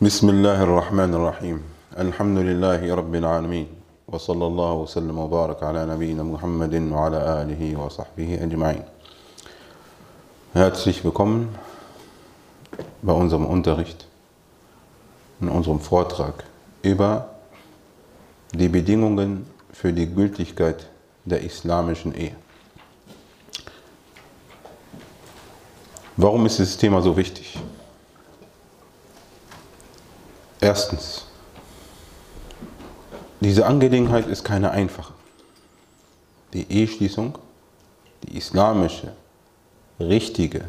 بسم الله الرحمن الرحيم الحمد لله رب العالمين وصلى الله وسلم وبارك على نبينا محمد وعلى آله وصحبه أجمعين Herzlich willkommen bei unserem Unterricht, in unserem Vortrag über die Bedingungen für die Gültigkeit der islamischen Ehe. Warum ist dieses Thema so wichtig? Erstens, diese Angelegenheit ist keine einfache. Die Eheschließung, die islamische, richtige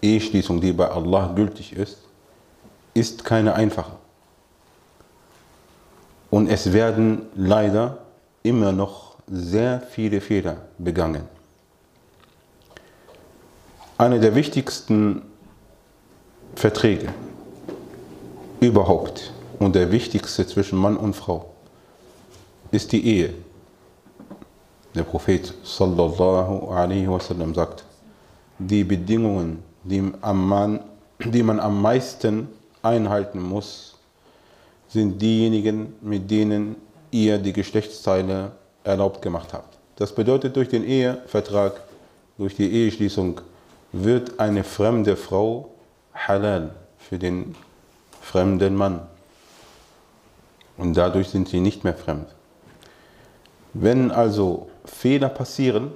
Eheschließung, die bei Allah gültig ist, ist keine einfache. Und es werden leider immer noch sehr viele Fehler begangen. Einer der wichtigsten Verträge überhaupt und der wichtigste zwischen Mann und Frau ist die Ehe. Der Prophet sallallahu alaihi wasallam sagt, die Bedingungen, die, am Mann, die man am meisten einhalten muss, sind diejenigen, mit denen ihr die Geschlechtsteile erlaubt gemacht habt. Das bedeutet, durch den Ehevertrag, durch die Eheschließung wird eine fremde Frau halal für den fremden Mann. Und dadurch sind sie nicht mehr fremd. Wenn also Fehler passieren,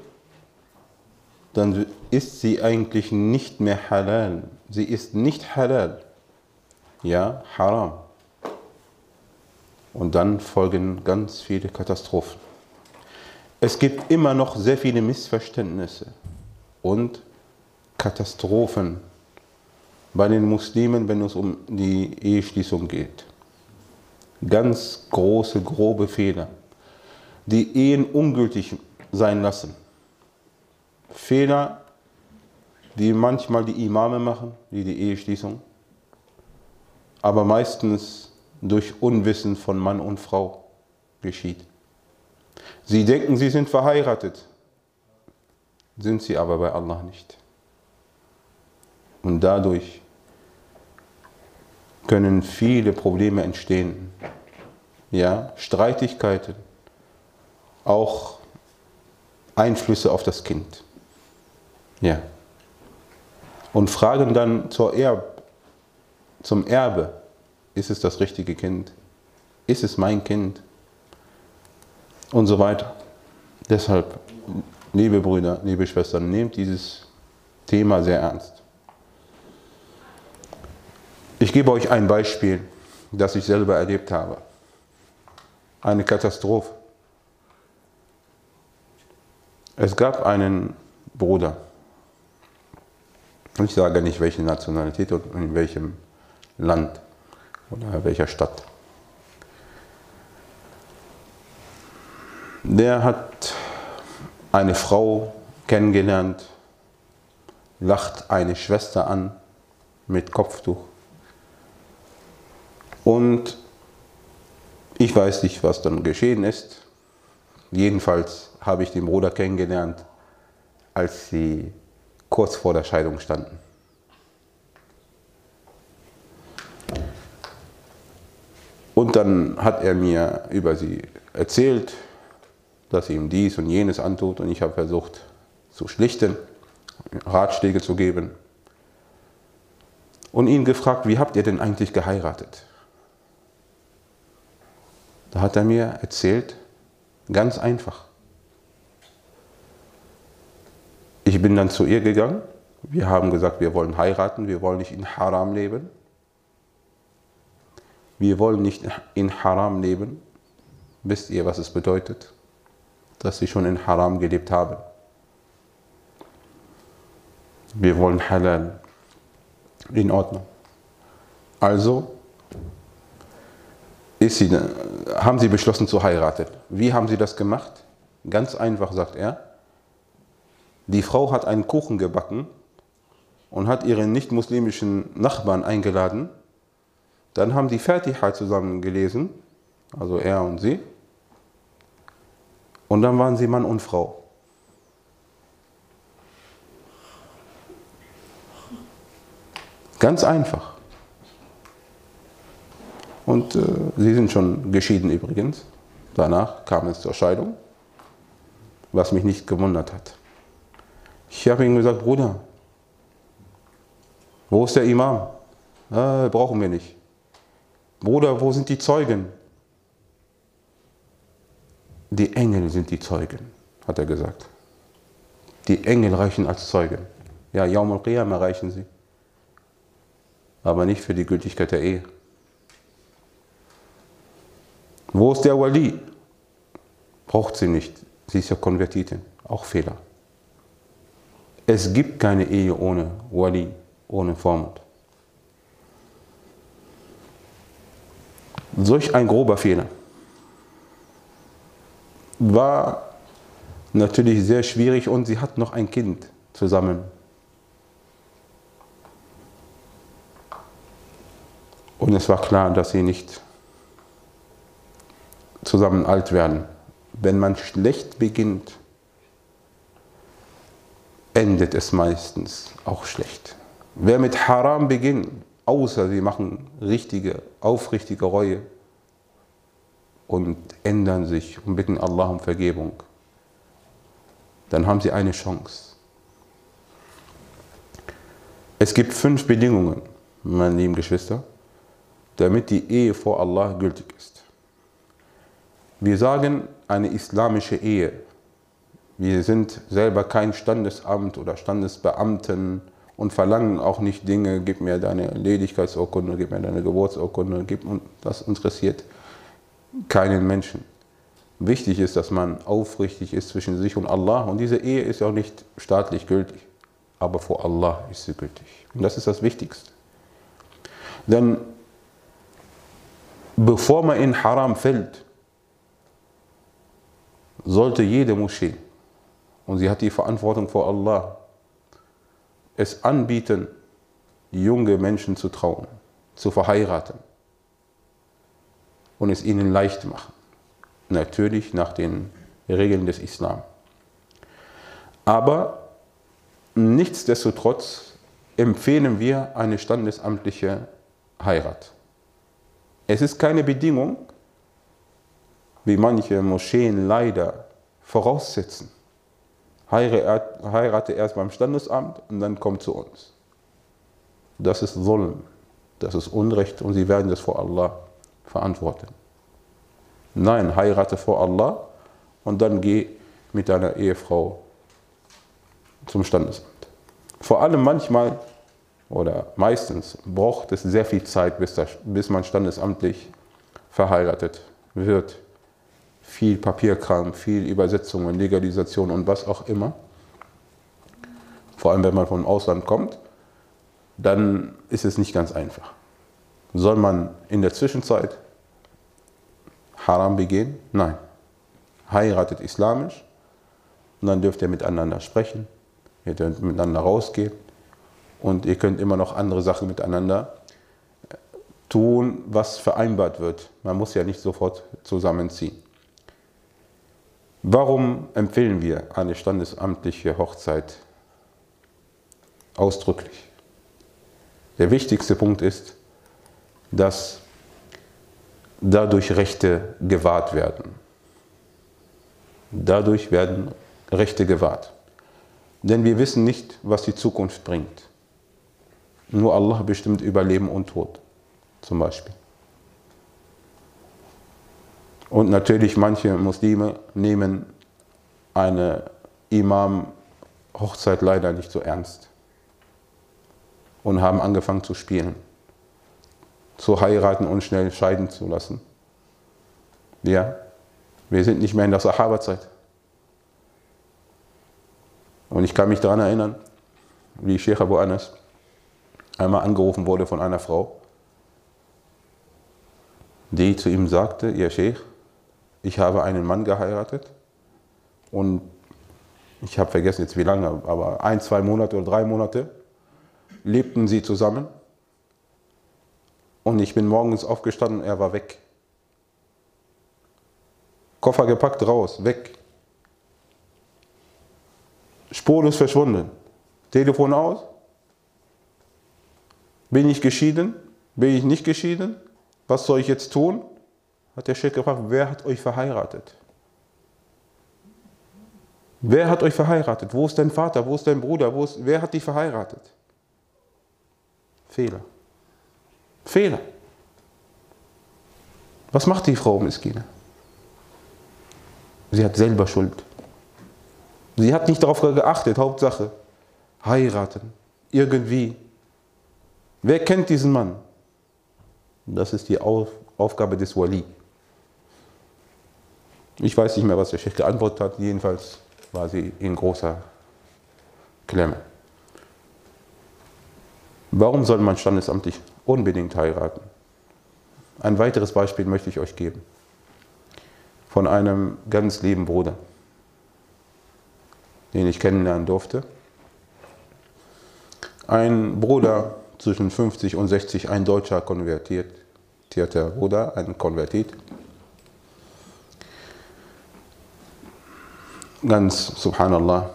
dann ist sie eigentlich nicht mehr halal. Sie ist nicht halal. Ja, haram. Und dann folgen ganz viele Katastrophen. Es gibt immer noch sehr viele Missverständnisse und Katastrophen bei den Muslimen, wenn es um die Eheschließung geht. Ganz große, grobe Fehler, die Ehen ungültig sein lassen. Fehler, die manchmal die Imame machen, wie die Eheschließung, aber meistens durch Unwissen von Mann und Frau geschieht. Sie denken, sie sind verheiratet, sind sie aber bei Allah nicht. Und dadurch können viele Probleme entstehen. Ja, Streitigkeiten, auch Einflüsse auf das Kind. Ja. Und fragen dann zur Erb, zum Erbe, ist es das richtige Kind? Ist es mein Kind? Und so weiter. Deshalb, liebe Brüder, liebe Schwestern, nehmt dieses Thema sehr ernst. Ich gebe euch ein Beispiel, das ich selber erlebt habe. Eine Katastrophe. Es gab einen Bruder, ich sage nicht welche Nationalität und in welchem Land oder welcher Stadt. Der hat eine Frau kennengelernt, lacht eine Schwester an mit Kopftuch. Und ich weiß nicht, was dann geschehen ist. Jedenfalls habe ich den Bruder kennengelernt, als sie kurz vor der Scheidung standen. Und dann hat er mir über sie erzählt, dass sie ihm dies und jenes antut und ich habe versucht zu schlichten, Ratschläge zu geben und ihn gefragt, wie habt ihr denn eigentlich geheiratet? Da hat er mir erzählt, ganz einfach. Ich bin dann zu ihr gegangen. Wir haben gesagt, wir wollen heiraten, wir wollen nicht in Haram leben. Wir wollen nicht in Haram leben. Wisst ihr, was es bedeutet? Dass sie schon in Haram gelebt haben. Wir wollen Halal. In Ordnung. Also sie, haben sie beschlossen zu heiraten. Wie haben sie das gemacht? Ganz einfach, sagt er. Die Frau hat einen Kuchen gebacken und hat ihren nicht-muslimischen Nachbarn eingeladen. Dann haben die Fatiha zusammen gelesen, also er und sie. Und dann waren sie Mann und Frau. Ganz einfach. Und äh, sie sind schon geschieden übrigens. Danach kam es zur Scheidung, was mich nicht gewundert hat. Ich habe ihm gesagt, Bruder, wo ist der Imam? Äh, brauchen wir nicht. Bruder, wo sind die Zeugen? Die Engel sind die Zeugen, hat er gesagt. Die Engel reichen als Zeugen. Ja, Yaum al-Qiyamah reichen sie. Aber nicht für die Gültigkeit der Ehe. Wo ist der Wali? Braucht sie nicht. Sie ist ja Konvertitin. Auch Fehler. Es gibt keine Ehe ohne Wali, ohne Vormund. Solch ein grober Fehler war natürlich sehr schwierig und sie hat noch ein Kind zusammen. Und es war klar, dass sie nicht zusammen alt werden. Wenn man schlecht beginnt, endet es meistens auch schlecht. Wer mit Haram beginnt, außer sie machen richtige, aufrichtige Reue und ändern sich und bitten Allah um Vergebung, dann haben sie eine Chance. Es gibt fünf Bedingungen, meine lieben Geschwister, damit die Ehe vor Allah gültig ist. Wir sagen eine islamische Ehe. Wir sind selber kein Standesamt oder Standesbeamten und verlangen auch nicht Dinge, gib mir deine Ledigkeitsurkunde, gib mir deine Geburtsurkunde, gib, das interessiert keinen Menschen. Wichtig ist, dass man aufrichtig ist zwischen sich und Allah und diese Ehe ist auch nicht staatlich gültig, aber vor Allah ist sie gültig. Und das ist das Wichtigste. Denn bevor man in Haram fällt, sollte jede Moschee, und sie hat die Verantwortung vor Allah, es anbieten, junge Menschen zu trauen, zu verheiraten und es ihnen leicht machen. Natürlich nach den Regeln des Islam. Aber nichtsdestotrotz empfehlen wir eine standesamtliche Heirat. Es ist keine Bedingung, wie manche Moscheen leider voraussetzen. Heirate erst beim Standesamt und dann kommt zu uns. Das ist Zulm, das ist Unrecht und sie werden das vor Allah verantworten. Nein, heirate vor Allah und dann geh mit deiner Ehefrau zum Standesamt. Vor allem manchmal oder meistens braucht es sehr viel Zeit, bis man standesamtlich verheiratet wird. Viel Papierkram, viel Übersetzungen, Legalisation und was auch immer. Vor allem, wenn man vom Ausland kommt, dann ist es nicht ganz einfach. Soll man in der Zwischenzeit Haram begehen? Nein. Heiratet islamisch und dann dürft ihr miteinander sprechen, ihr dürft miteinander rausgehen, und ihr könnt immer noch andere Sachen miteinander tun, was vereinbart wird. Man muss ja nicht sofort zusammenziehen. Warum empfehlen wir eine standesamtliche Hochzeit ausdrücklich? Der wichtigste Punkt ist, dass dadurch Rechte gewahrt werden. Dadurch werden Rechte gewahrt. Denn wir wissen nicht, was die Zukunft bringt. Nur Allah bestimmt über Leben und Tod, zum Beispiel. Und natürlich manche Muslime nehmen eine Imam-Hochzeit leider nicht so ernst und haben angefangen zu spielen, zu heiraten und schnell scheiden zu lassen. Ja, wir sind nicht mehr in der Sahaba-Zeit. Und ich kann mich daran erinnern, wie Sheikh Abu Anas einmal angerufen wurde von einer Frau, die zu ihm sagte, ihr Sheikh, ich habe einen Mann geheiratet und ich habe vergessen jetzt wie lange, aber ein, zwei Monate oder drei Monate lebten sie zusammen und ich bin morgens aufgestanden er war weg. Koffer gepackt, raus, weg. Spurlos verschwunden. Telefon aus, bin ich geschieden? Bin ich nicht geschieden? was soll ich jetzt tun? Hat der Sheikh gefragt, wer hat euch verheiratet? Wer hat euch verheiratet? Wo ist dein Vater? Wo ist dein Bruder? Wo ist, wer hat dich verheiratet? Fehler. Fehler. Was macht die Frau Miskine? Sie hat selber Schuld. Sie hat nicht darauf geachtet, Hauptsache, heiraten, irgendwie. Wer kennt diesen Mann? Das ist die Aufgabe des Wali. Ich weiß nicht mehr, was der Sheikh geantwortet hat, jedenfalls war sie in großer Klemme. Warum soll man standesamtlich unbedingt heiraten? Ein weiteres Beispiel möchte ich euch geben. Von einem ganz lieben Bruder, den ich kennenlernen durfte. Ein Bruder zwischen 50 und 60, ein deutscher konvertierter Bruder, ein Konvertit. Ganz, subhanallah,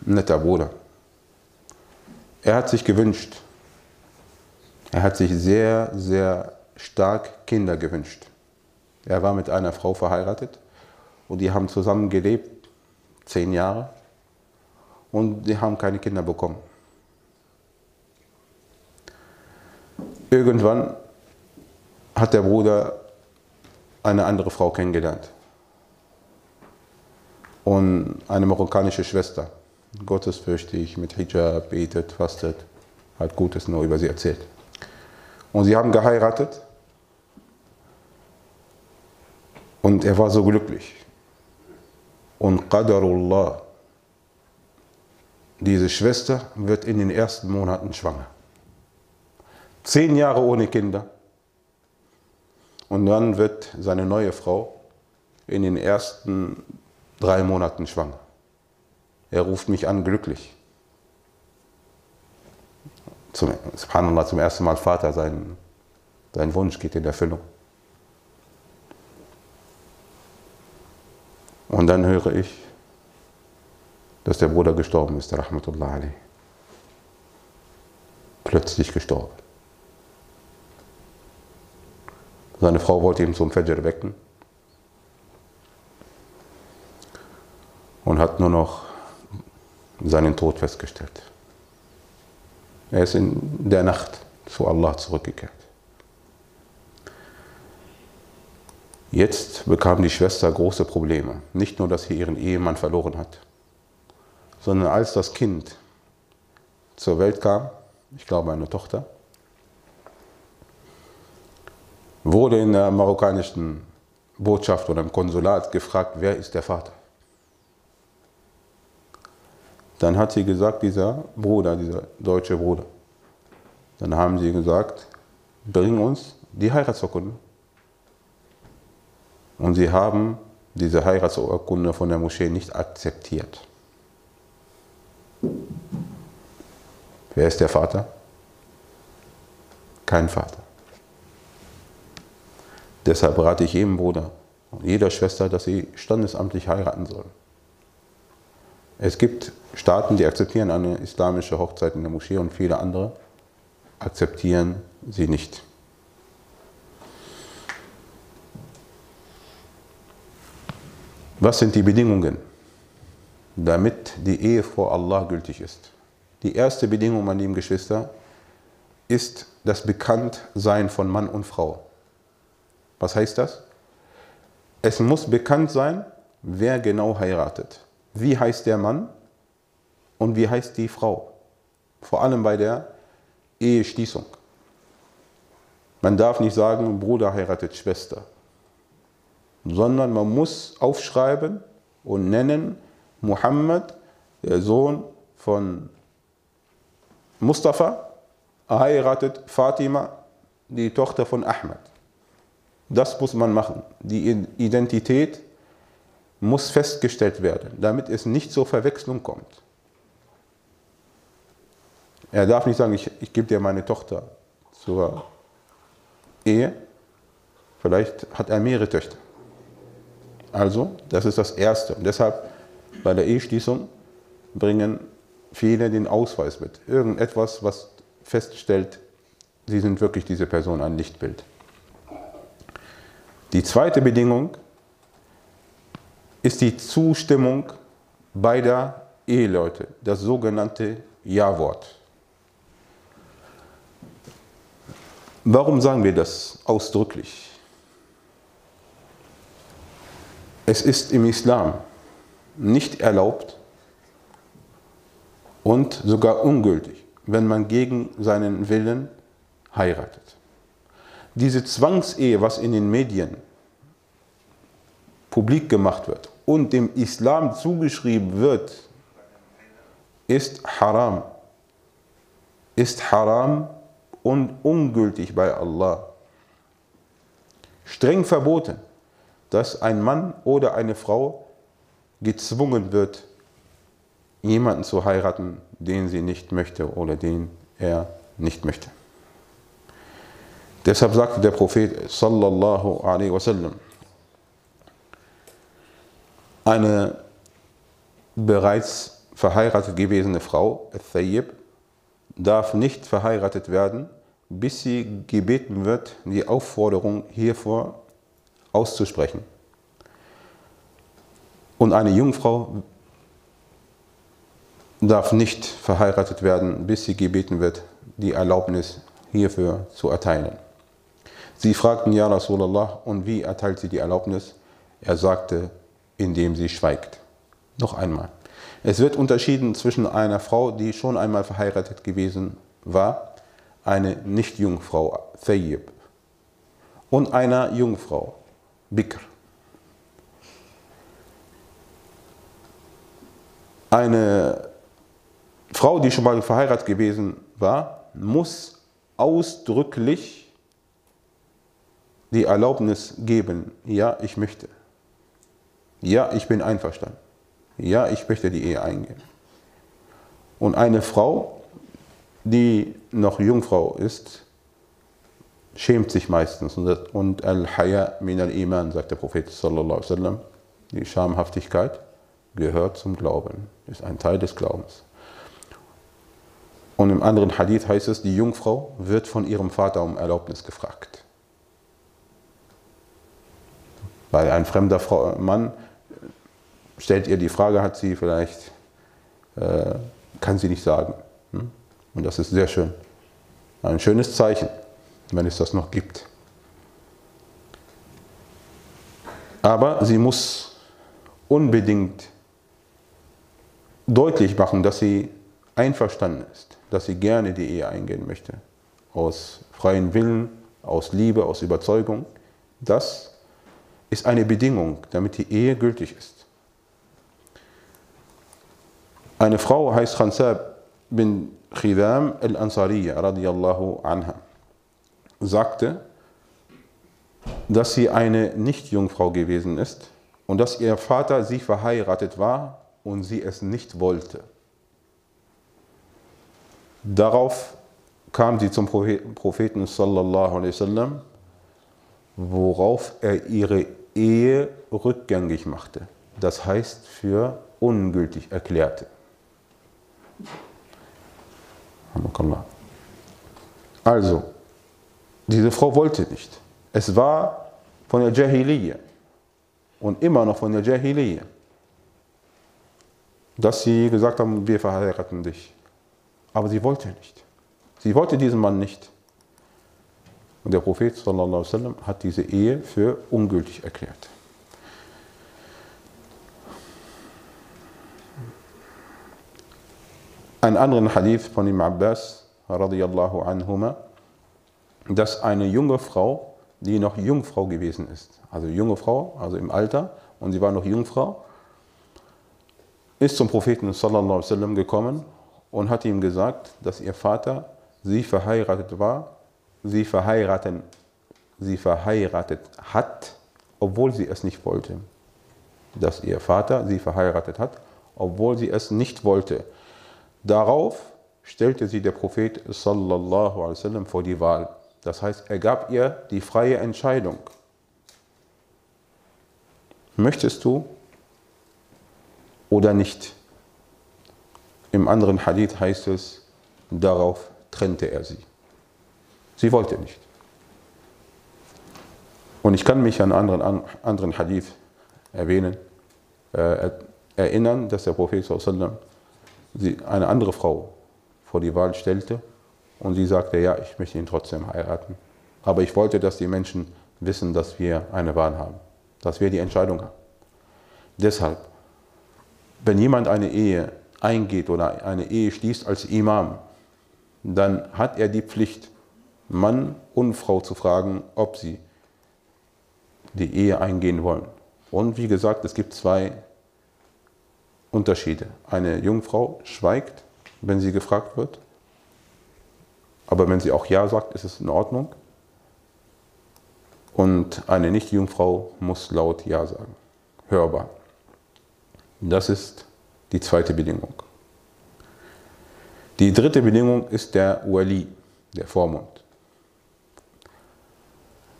netter Bruder. Er hat sich gewünscht, er hat sich sehr, sehr stark Kinder gewünscht. Er war mit einer Frau verheiratet und die haben zusammen gelebt, zehn Jahre, und die haben keine Kinder bekommen. Irgendwann hat der Bruder eine andere Frau kennengelernt und eine marokkanische Schwester, gottesfürchtig, mit Hijab, betet, fastet, hat Gutes nur über sie erzählt. Und sie haben geheiratet und er war so glücklich. Und Qadarullah, diese Schwester wird in den ersten Monaten schwanger. Zehn Jahre ohne Kinder. Und dann wird seine neue Frau in den ersten drei Monaten schwanger. Er ruft mich an, glücklich. Zum, Subhanallah, zum ersten Mal Vater, sein, sein Wunsch geht in Erfüllung. Und dann höre ich, dass der Bruder gestorben ist, Rahmatullah Ali. Plötzlich gestorben. Seine Frau wollte ihn zum Fajr wecken. Und hat nur noch seinen Tod festgestellt. Er ist in der Nacht zu Allah zurückgekehrt. Jetzt bekam die Schwester große Probleme. Nicht nur, dass sie ihren Ehemann verloren hat, sondern als das Kind zur Welt kam, ich glaube eine Tochter, wurde in der marokkanischen Botschaft oder im Konsulat gefragt, wer ist der Vater? Dann hat sie gesagt, dieser Bruder, dieser deutsche Bruder. Dann haben sie gesagt, bring uns die Heiratsurkunde. Und sie haben diese Heiratsurkunde von der Moschee nicht akzeptiert. Wer ist der Vater? Kein Vater. Deshalb rate ich jedem Bruder und jeder Schwester, dass sie standesamtlich heiraten sollen. Es gibt Staaten, die akzeptieren eine islamische Hochzeit in der Moschee und viele andere akzeptieren sie nicht. Was sind die Bedingungen, damit die Ehe vor Allah gültig ist? Die erste Bedingung, meine lieben Geschwister, ist das Bekanntsein von Mann und Frau. Was heißt das? Es muss bekannt sein, wer genau heiratet. Wie heißt der Mann und wie heißt die Frau? Vor allem bei der Eheschließung. Man darf nicht sagen, Bruder heiratet Schwester, sondern man muss aufschreiben und nennen, Muhammad, der Sohn von Mustafa, heiratet Fatima, die Tochter von Ahmad. Das muss man machen. Die Identität muss festgestellt werden, damit es nicht zur Verwechslung kommt. Er darf nicht sagen, ich, ich gebe dir meine Tochter zur Ehe. Vielleicht hat er mehrere Töchter. Also, das ist das Erste. Und deshalb bei der Eheschließung bringen viele den Ausweis mit. Irgendetwas, was feststellt, Sie sind wirklich diese Person ein Lichtbild. Die zweite Bedingung ist die Zustimmung beider Eheleute, das sogenannte Ja-Wort. Warum sagen wir das ausdrücklich? Es ist im Islam nicht erlaubt und sogar ungültig, wenn man gegen seinen Willen heiratet. Diese Zwangsehe, was in den Medien publik gemacht wird und dem Islam zugeschrieben wird, ist haram. Ist haram und ungültig bei Allah. Streng verboten, dass ein Mann oder eine Frau gezwungen wird, jemanden zu heiraten, den sie nicht möchte oder den er nicht möchte. Deshalb sagte der Prophet sallallahu alaihi wasallam, eine bereits verheiratet gewesene Frau, Thayyib, darf nicht verheiratet werden, bis sie gebeten wird, die Aufforderung hiervor auszusprechen. Und eine Jungfrau darf nicht verheiratet werden, bis sie gebeten wird, die Erlaubnis hierfür zu erteilen. Sie fragten Ja Rasulallah, und wie erteilt sie die Erlaubnis? Er sagte, indem sie schweigt. Noch einmal. Es wird unterschieden zwischen einer Frau, die schon einmal verheiratet gewesen war, eine Nicht-Jungfrau, Thayyib, und einer Jungfrau, Bikr. Eine Frau, die schon mal verheiratet gewesen war, muss ausdrücklich die Erlaubnis geben, ja, ich möchte. Ja, ich bin einverstanden. Ja, ich möchte die Ehe eingehen. Und eine Frau, die noch Jungfrau ist, schämt sich meistens. Und Al-Haya min al-Iman, sagt der Prophet sallallahu alaihi wasallam, die Schamhaftigkeit gehört zum Glauben, ist ein Teil des Glaubens. Und im anderen Hadith heißt es, die Jungfrau wird von ihrem Vater um Erlaubnis gefragt. Weil ein fremder Mann stellt ihr die Frage, hat sie vielleicht, äh, kann sie nicht sagen. Hm? Und das ist sehr schön. Ein schönes Zeichen, wenn es das noch gibt. Aber sie muss unbedingt deutlich machen, dass sie einverstanden ist, dass sie gerne die Ehe eingehen möchte. Aus freiem Willen, aus Liebe, aus Überzeugung. Das ist eine Bedingung, damit die Ehe gültig ist. Eine Frau heißt Khansab bin Khidam al-Ansariya radiyallahu anha sagte, dass sie eine Nichtjungfrau gewesen ist und dass ihr Vater sie verheiratet war und sie es nicht wollte. Darauf kam sie zum Propheten sallallahu alaihi wasallam, worauf er ihre Ehe rückgängig machte. Das heißt für ungültig erklärte. Also, diese Frau wollte nicht. Es war von der Jahiliyyah und immer noch von der Jahiliyyah, dass sie gesagt haben, wir verheiraten dich. Aber sie wollte nicht. Sie wollte diesen Mann nicht. Und der Prophet sallam, hat diese Ehe für ungültig erklärt. Ein anderen Hadith von Ibn Abbas, radiyallahu anhuma, dass eine junge Frau, die noch Jungfrau gewesen ist, also junge Frau, also im Alter, und sie war noch Jungfrau, ist zum Propheten sallallahu alaihi wasallam gekommen und hat ihm gesagt, dass ihr Vater sie verheiratet war, sie verheiraten, sie verheiratet hat, obwohl sie es nicht wollte. Dass ihr Vater sie verheiratet hat, obwohl sie es nicht wollte. Darauf stellte sie der Prophet sallallahu alaihi wasallam vor die Wahl. Das heißt, er gab ihr die freie Entscheidung. Möchtest du oder nicht? Im anderen Hadith heißt es, darauf trennte er sie. Sie wollte nicht. Und ich kann mich an anderen, anderen Hadith erwähnen, äh, erinnern, dass der Prophet sie eine andere Frau vor die Wahl stellte und sie sagte, ja, ich möchte ihn trotzdem heiraten. Aber ich wollte, dass die Menschen wissen, dass wir eine Wahl haben, dass wir die Entscheidung haben. Deshalb, wenn jemand eine Ehe eingeht oder eine Ehe schließt als Imam, dann hat er die Pflicht, Mann und Frau zu fragen, ob sie die Ehe eingehen wollen. Und wie gesagt, es gibt zwei Unterschiede. Eine Jungfrau schweigt, wenn sie gefragt wird, aber wenn sie auch Ja sagt, ist es in Ordnung. Und eine Nicht-Jungfrau muss laut Ja sagen, hörbar. Das ist die zweite Bedingung. Die dritte Bedingung ist der Wali, der Vormund.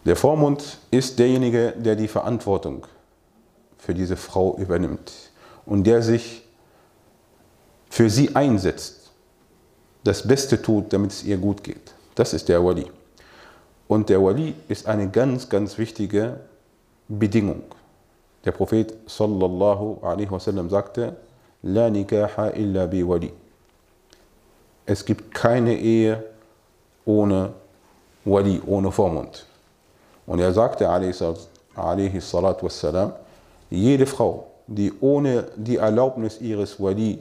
Der Vormund ist derjenige, der die Verantwortung für diese Frau übernimmt und der sich für sie einsetzt, das Beste tut, damit es ihr gut geht. Das ist der Wali. Und der Wali ist eine ganz, ganz wichtige Bedingung. Der Prophet sallallahu alaihi wasallam sagte, La nikaha illa bi wali. Es gibt keine Ehe ohne Wali, ohne Vormund. Und er sagte, alaihi salatu wassalam, jede Frau, die ohne die Erlaubnis ihres Wali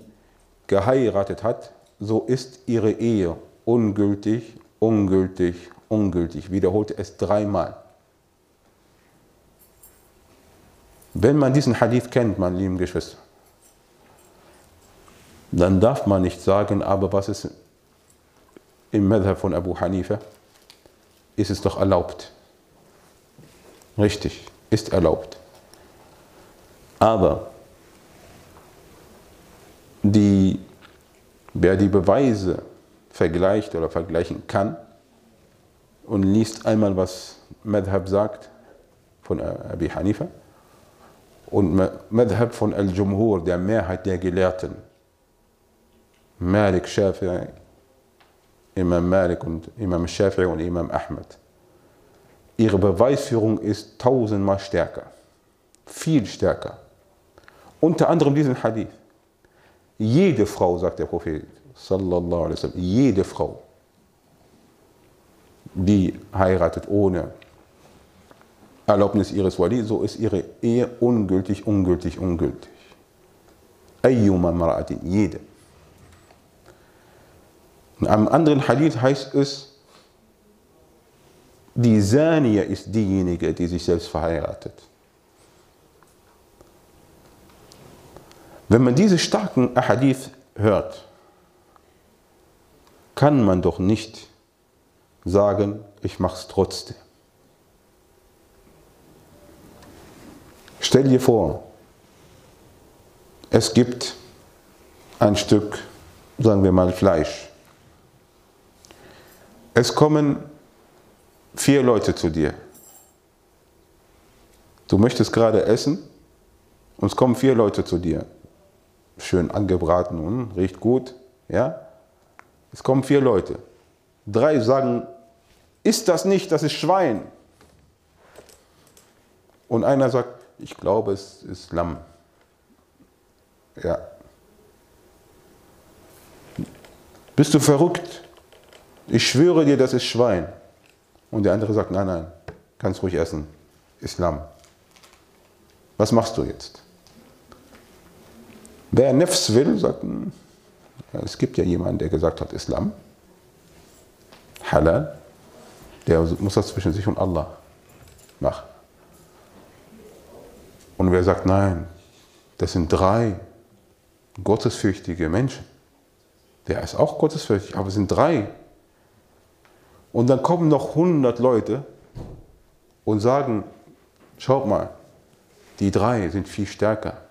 geheiratet hat, so ist ihre Ehe ungültig, ungültig, ungültig. Wiederholte es dreimal. Wenn man diesen Hadith kennt, meine lieben Geschwister, dann darf man nicht sagen, aber was ist im Madhab von Abu Hanifa? Ist es doch erlaubt. Richtig, ist erlaubt. Aber die, wer die Beweise vergleicht oder vergleichen kann und liest einmal, was Madhab sagt von Abi Hanifa und Madhab von Al-Jumhur, der Mehrheit der Gelehrten, Malik, Shafi'i, Imam Malik und Imam Shafi'i und Imam Ahmed ihre Beweisführung ist tausendmal stärker. Viel stärker. Unter anderem diesen Hadith. Jede Frau, sagt der Prophet, sallallahu alaihi wasallam, jede Frau, die heiratet ohne Erlaubnis ihres Wali, so ist ihre Ehe ungültig, ungültig, ungültig. Ayyuma mara'atin, jede. In einem anderen Hadith heißt es, die Sania ist diejenige, die sich selbst verheiratet. Wenn man diese starken Ahadith hört, kann man doch nicht sagen, ich mache es trotzdem. Stell dir vor, es gibt ein Stück, sagen wir mal, Fleisch. Es kommen vier Leute zu dir. Du möchtest gerade essen und es kommen vier Leute zu dir. Schön angebraten und riecht gut. Ja? Es kommen vier Leute. Drei sagen, ist das nicht, das ist Schwein. Und einer sagt, ich glaube, es ist Lamm. Ja. Bist du verrückt? Ich schwöre dir, das ist Schwein. Und der andere sagt, nein, nein, kannst ruhig essen. Islam. Was machst du jetzt? Wer Nefs will, sagt, hm, es gibt ja jemanden, der gesagt hat, Islam, Halal, der muss das zwischen sich und Allah machen. Und wer sagt, nein, das sind drei gottesfürchtige Menschen, der ist auch gottesfürchtig, aber es sind drei und dann kommen noch 100 Leute und sagen, schaut mal, die drei sind viel stärker.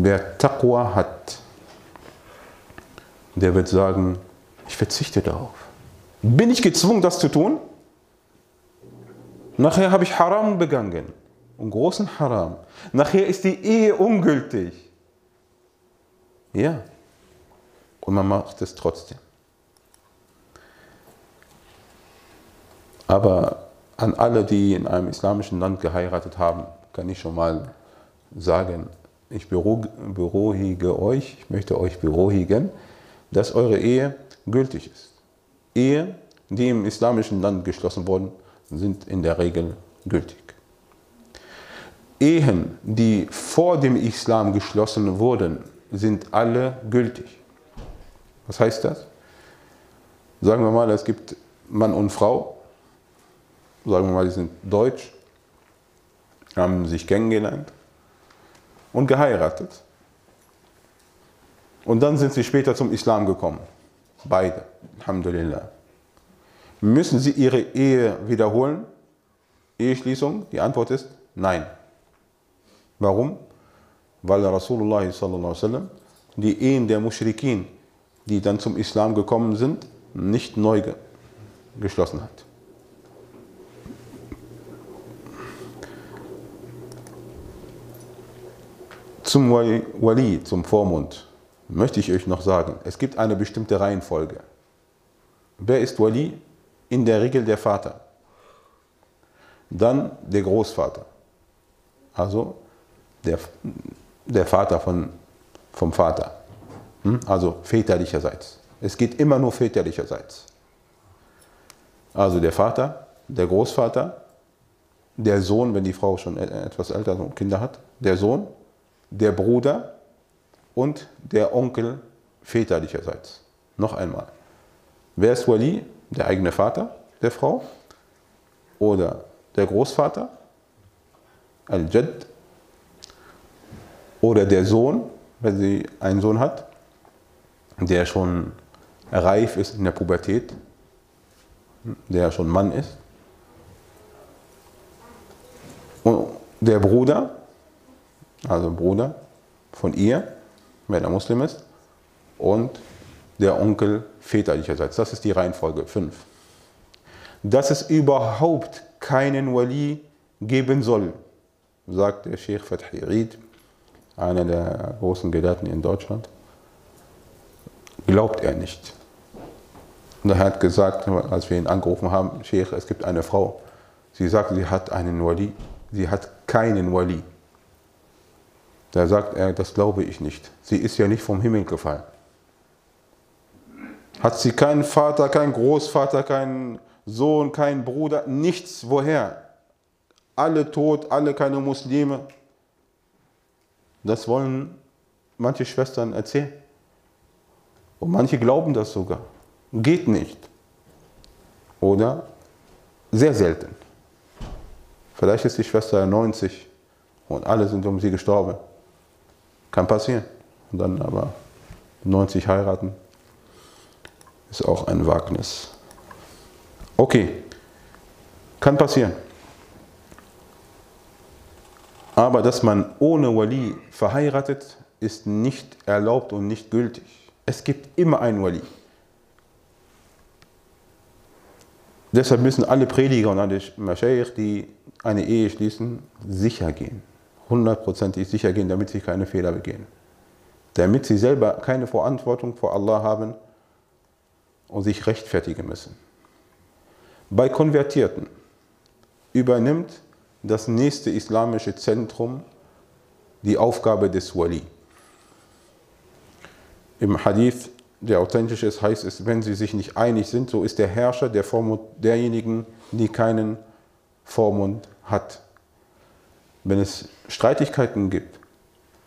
Wer Taqwa hat, der wird sagen, ich verzichte darauf. Bin ich gezwungen, das zu tun? Nachher habe ich Haram begangen. einen großen Haram. Nachher ist die Ehe ungültig. Ja. und man macht es trotzdem. Aber an alle, die in einem islamischen Land geheiratet haben, kann ich schon mal sagen, ich beruhige euch, ich möchte euch beruhigen, dass eure Ehe gültig ist. Ehe, die im islamischen Land geschlossen wurden, sind in der Regel gültig. Ehen, die vor dem Islam geschlossen wurden, sind alle gültig. Was heißt das? Sagen wir mal, es gibt Mann und Frau, sagen wir mal, die sind deutsch, haben sich kennengelernt und geheiratet. Und dann sind sie später zum Islam gekommen. Beide, Alhamdulillah. Müssen sie ihre Ehe wiederholen? Eheschließung? Die Antwort ist nein. Warum? Weil Rasulullah sallam, die Ehen der Mushrikin, die dann zum Islam gekommen sind, nicht neu geschlossen hat. Zum Wali, zum Vormund, möchte ich euch noch sagen, es gibt eine bestimmte Reihenfolge. Wer ist Wali? In der Regel der Vater. Dann der Großvater. Also der, der Vater von, vom Vater. Hm? Also väterlicherseits. Es geht immer nur väterlicherseits. Also der Vater, der Großvater, der Sohn, wenn die Frau schon e-, etwas älter und Kinder hat, der Sohn, der Bruder und der Onkel väterlicherseits. Noch einmal. Wer ist Wali? Der eigene Vater der Frau oder der Großvater, Al-Jad, oder der Sohn, wenn sie einen Sohn hat, der schon reif ist in der Pubertät, der schon Mann ist. Und der Bruder, also Bruder von ihr, wenn er Muslim ist, und der Onkel väterlicherseits. Das ist die Reihenfolge 5. Dass es überhaupt keinen Wali geben soll, sagt der Sheikh Fathi Reed, einer der großen Gelehrten in Deutschland, glaubt er nicht. Und er hat gesagt, als wir ihn angerufen haben, Sheikh, es gibt eine Frau, sie sagt, sie hat einen Wali, sie hat keinen Wali. Da sagt er, das glaube ich nicht. Sie ist ja nicht vom Himmel gefallen. Hat sie keinen Vater, keinen Großvater, keinen Sohn, keinen Bruder, nichts. Woher? Alle tot, alle keine Muslime. Das wollen manche Schwestern erzählen. Und manche glauben das sogar. Geht nicht. Oder sehr selten. Vielleicht ist die Schwester 90 und alle sind um sie gestorben. Kann passieren. Und dann aber 90 heiraten, ist auch ein Wagnis. Okay, kann passieren. Aber dass man ohne Wali verheiratet, ist nicht erlaubt und nicht gültig. Es gibt immer einen Wali. Deshalb müssen alle Prediger und alle Mashaykh, die eine Ehe schließen, sicher gehen hundertprozentig sicher gehen, damit sie keine Fehler begehen. Damit sie selber keine Verantwortung vor Allah haben und sich rechtfertigen müssen. Bei Konvertierten übernimmt das nächste islamische Zentrum die Aufgabe des Wali. Im Hadith, der authentisch ist, heißt es, wenn sie sich nicht einig sind, so ist der Herrscher der Vormund derjenigen, die keinen Vormund hat. Wenn es Streitigkeiten gibt,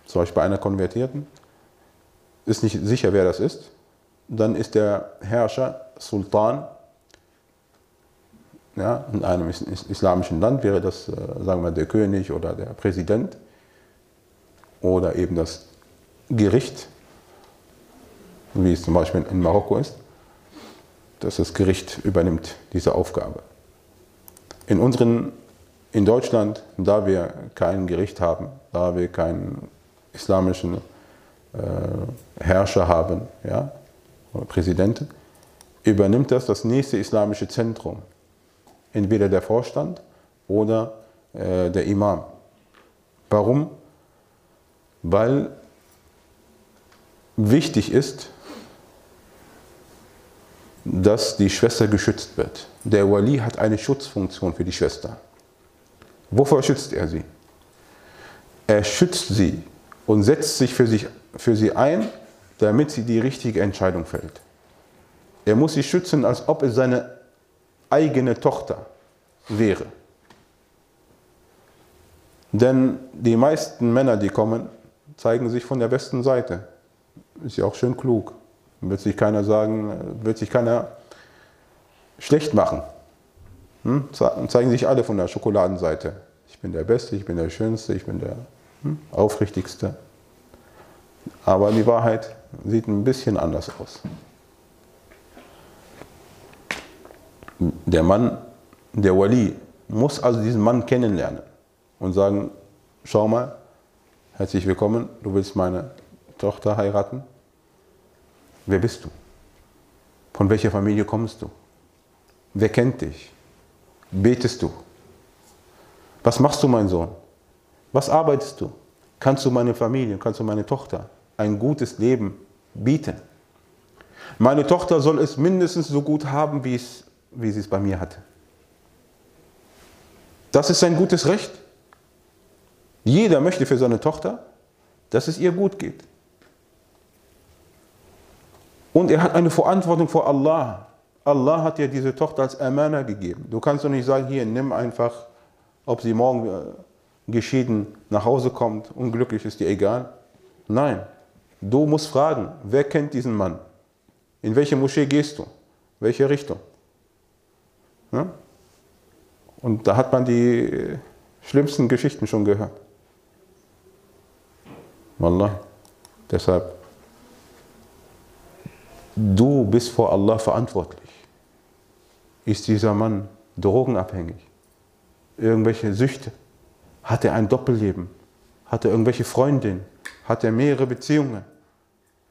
zum Beispiel bei einer Konvertierten, ist nicht sicher, wer das ist, dann ist der Herrscher Sultan, ja, in einem islamischen Land wäre das, äh, sagen wir, der König oder der Präsident oder eben das Gericht, wie es zum Beispiel in Marokko ist, dass das Gericht übernimmt diese Aufgabe. In unseren in Deutschland, da wir kein Gericht haben, da wir keinen islamischen äh, Herrscher haben, ja, oder Präsidenten, übernimmt das das nächste islamische Zentrum. Entweder der Vorstand oder äh, der Imam. Warum? Weil wichtig ist, dass die Schwester geschützt wird. Der Wali hat eine Schutzfunktion für die Schwester. Wovor schützt er sie? Er schützt sie und setzt sich für, sich für sie ein, damit sie die richtige Entscheidung fällt. Er muss sie schützen, als ob es seine eigene Tochter wäre. Denn die meisten Männer, die kommen, zeigen sich von der besten Seite. Ist ja auch schön klug. Wird sich keiner sagen, wird sich keiner schlecht machen. Hm? Zeigen sich alle von der Schokoladenseite. Ich bin der Beste, ich bin der Schönste, ich bin der hm? Aufrichtigste. Aber die Wahrheit sieht ein bisschen anders aus. Der Mann, der Wali, muss also diesen Mann kennenlernen und sagen, schau mal, herzlich willkommen, du willst meine Tochter heiraten. Wer bist du? Von welcher Familie kommst du? Wer kennt dich? Betest du? Was machst du, mein Sohn? Was arbeitest du? Kannst du meine Familie, kannst du meine Tochter ein gutes Leben bieten? Meine Tochter soll es mindestens so gut haben, wie, es, wie sie es bei mir hatte. Das ist ein gutes Recht. Jeder möchte für seine Tochter, dass es ihr gut geht. Und er hat eine Verantwortung vor Allah. Allah hat dir diese Tochter als Amana gegeben. Du kannst doch nicht sagen, hier, nimm einfach, ob sie morgen äh, geschieden nach Hause kommt, unglücklich ist dir egal. Nein, du musst fragen, wer kennt diesen Mann? In welche Moschee gehst du? Welche Richtung? Ja? Und da hat man die äh, schlimmsten Geschichten schon gehört. Wallah. Deshalb, du bist vor Allah verantwortlich. Ist dieser Mann drogenabhängig? Irgendwelche Süchte? Hat er ein Doppelleben? Hat er irgendwelche Freundinnen? Hat er mehrere Beziehungen?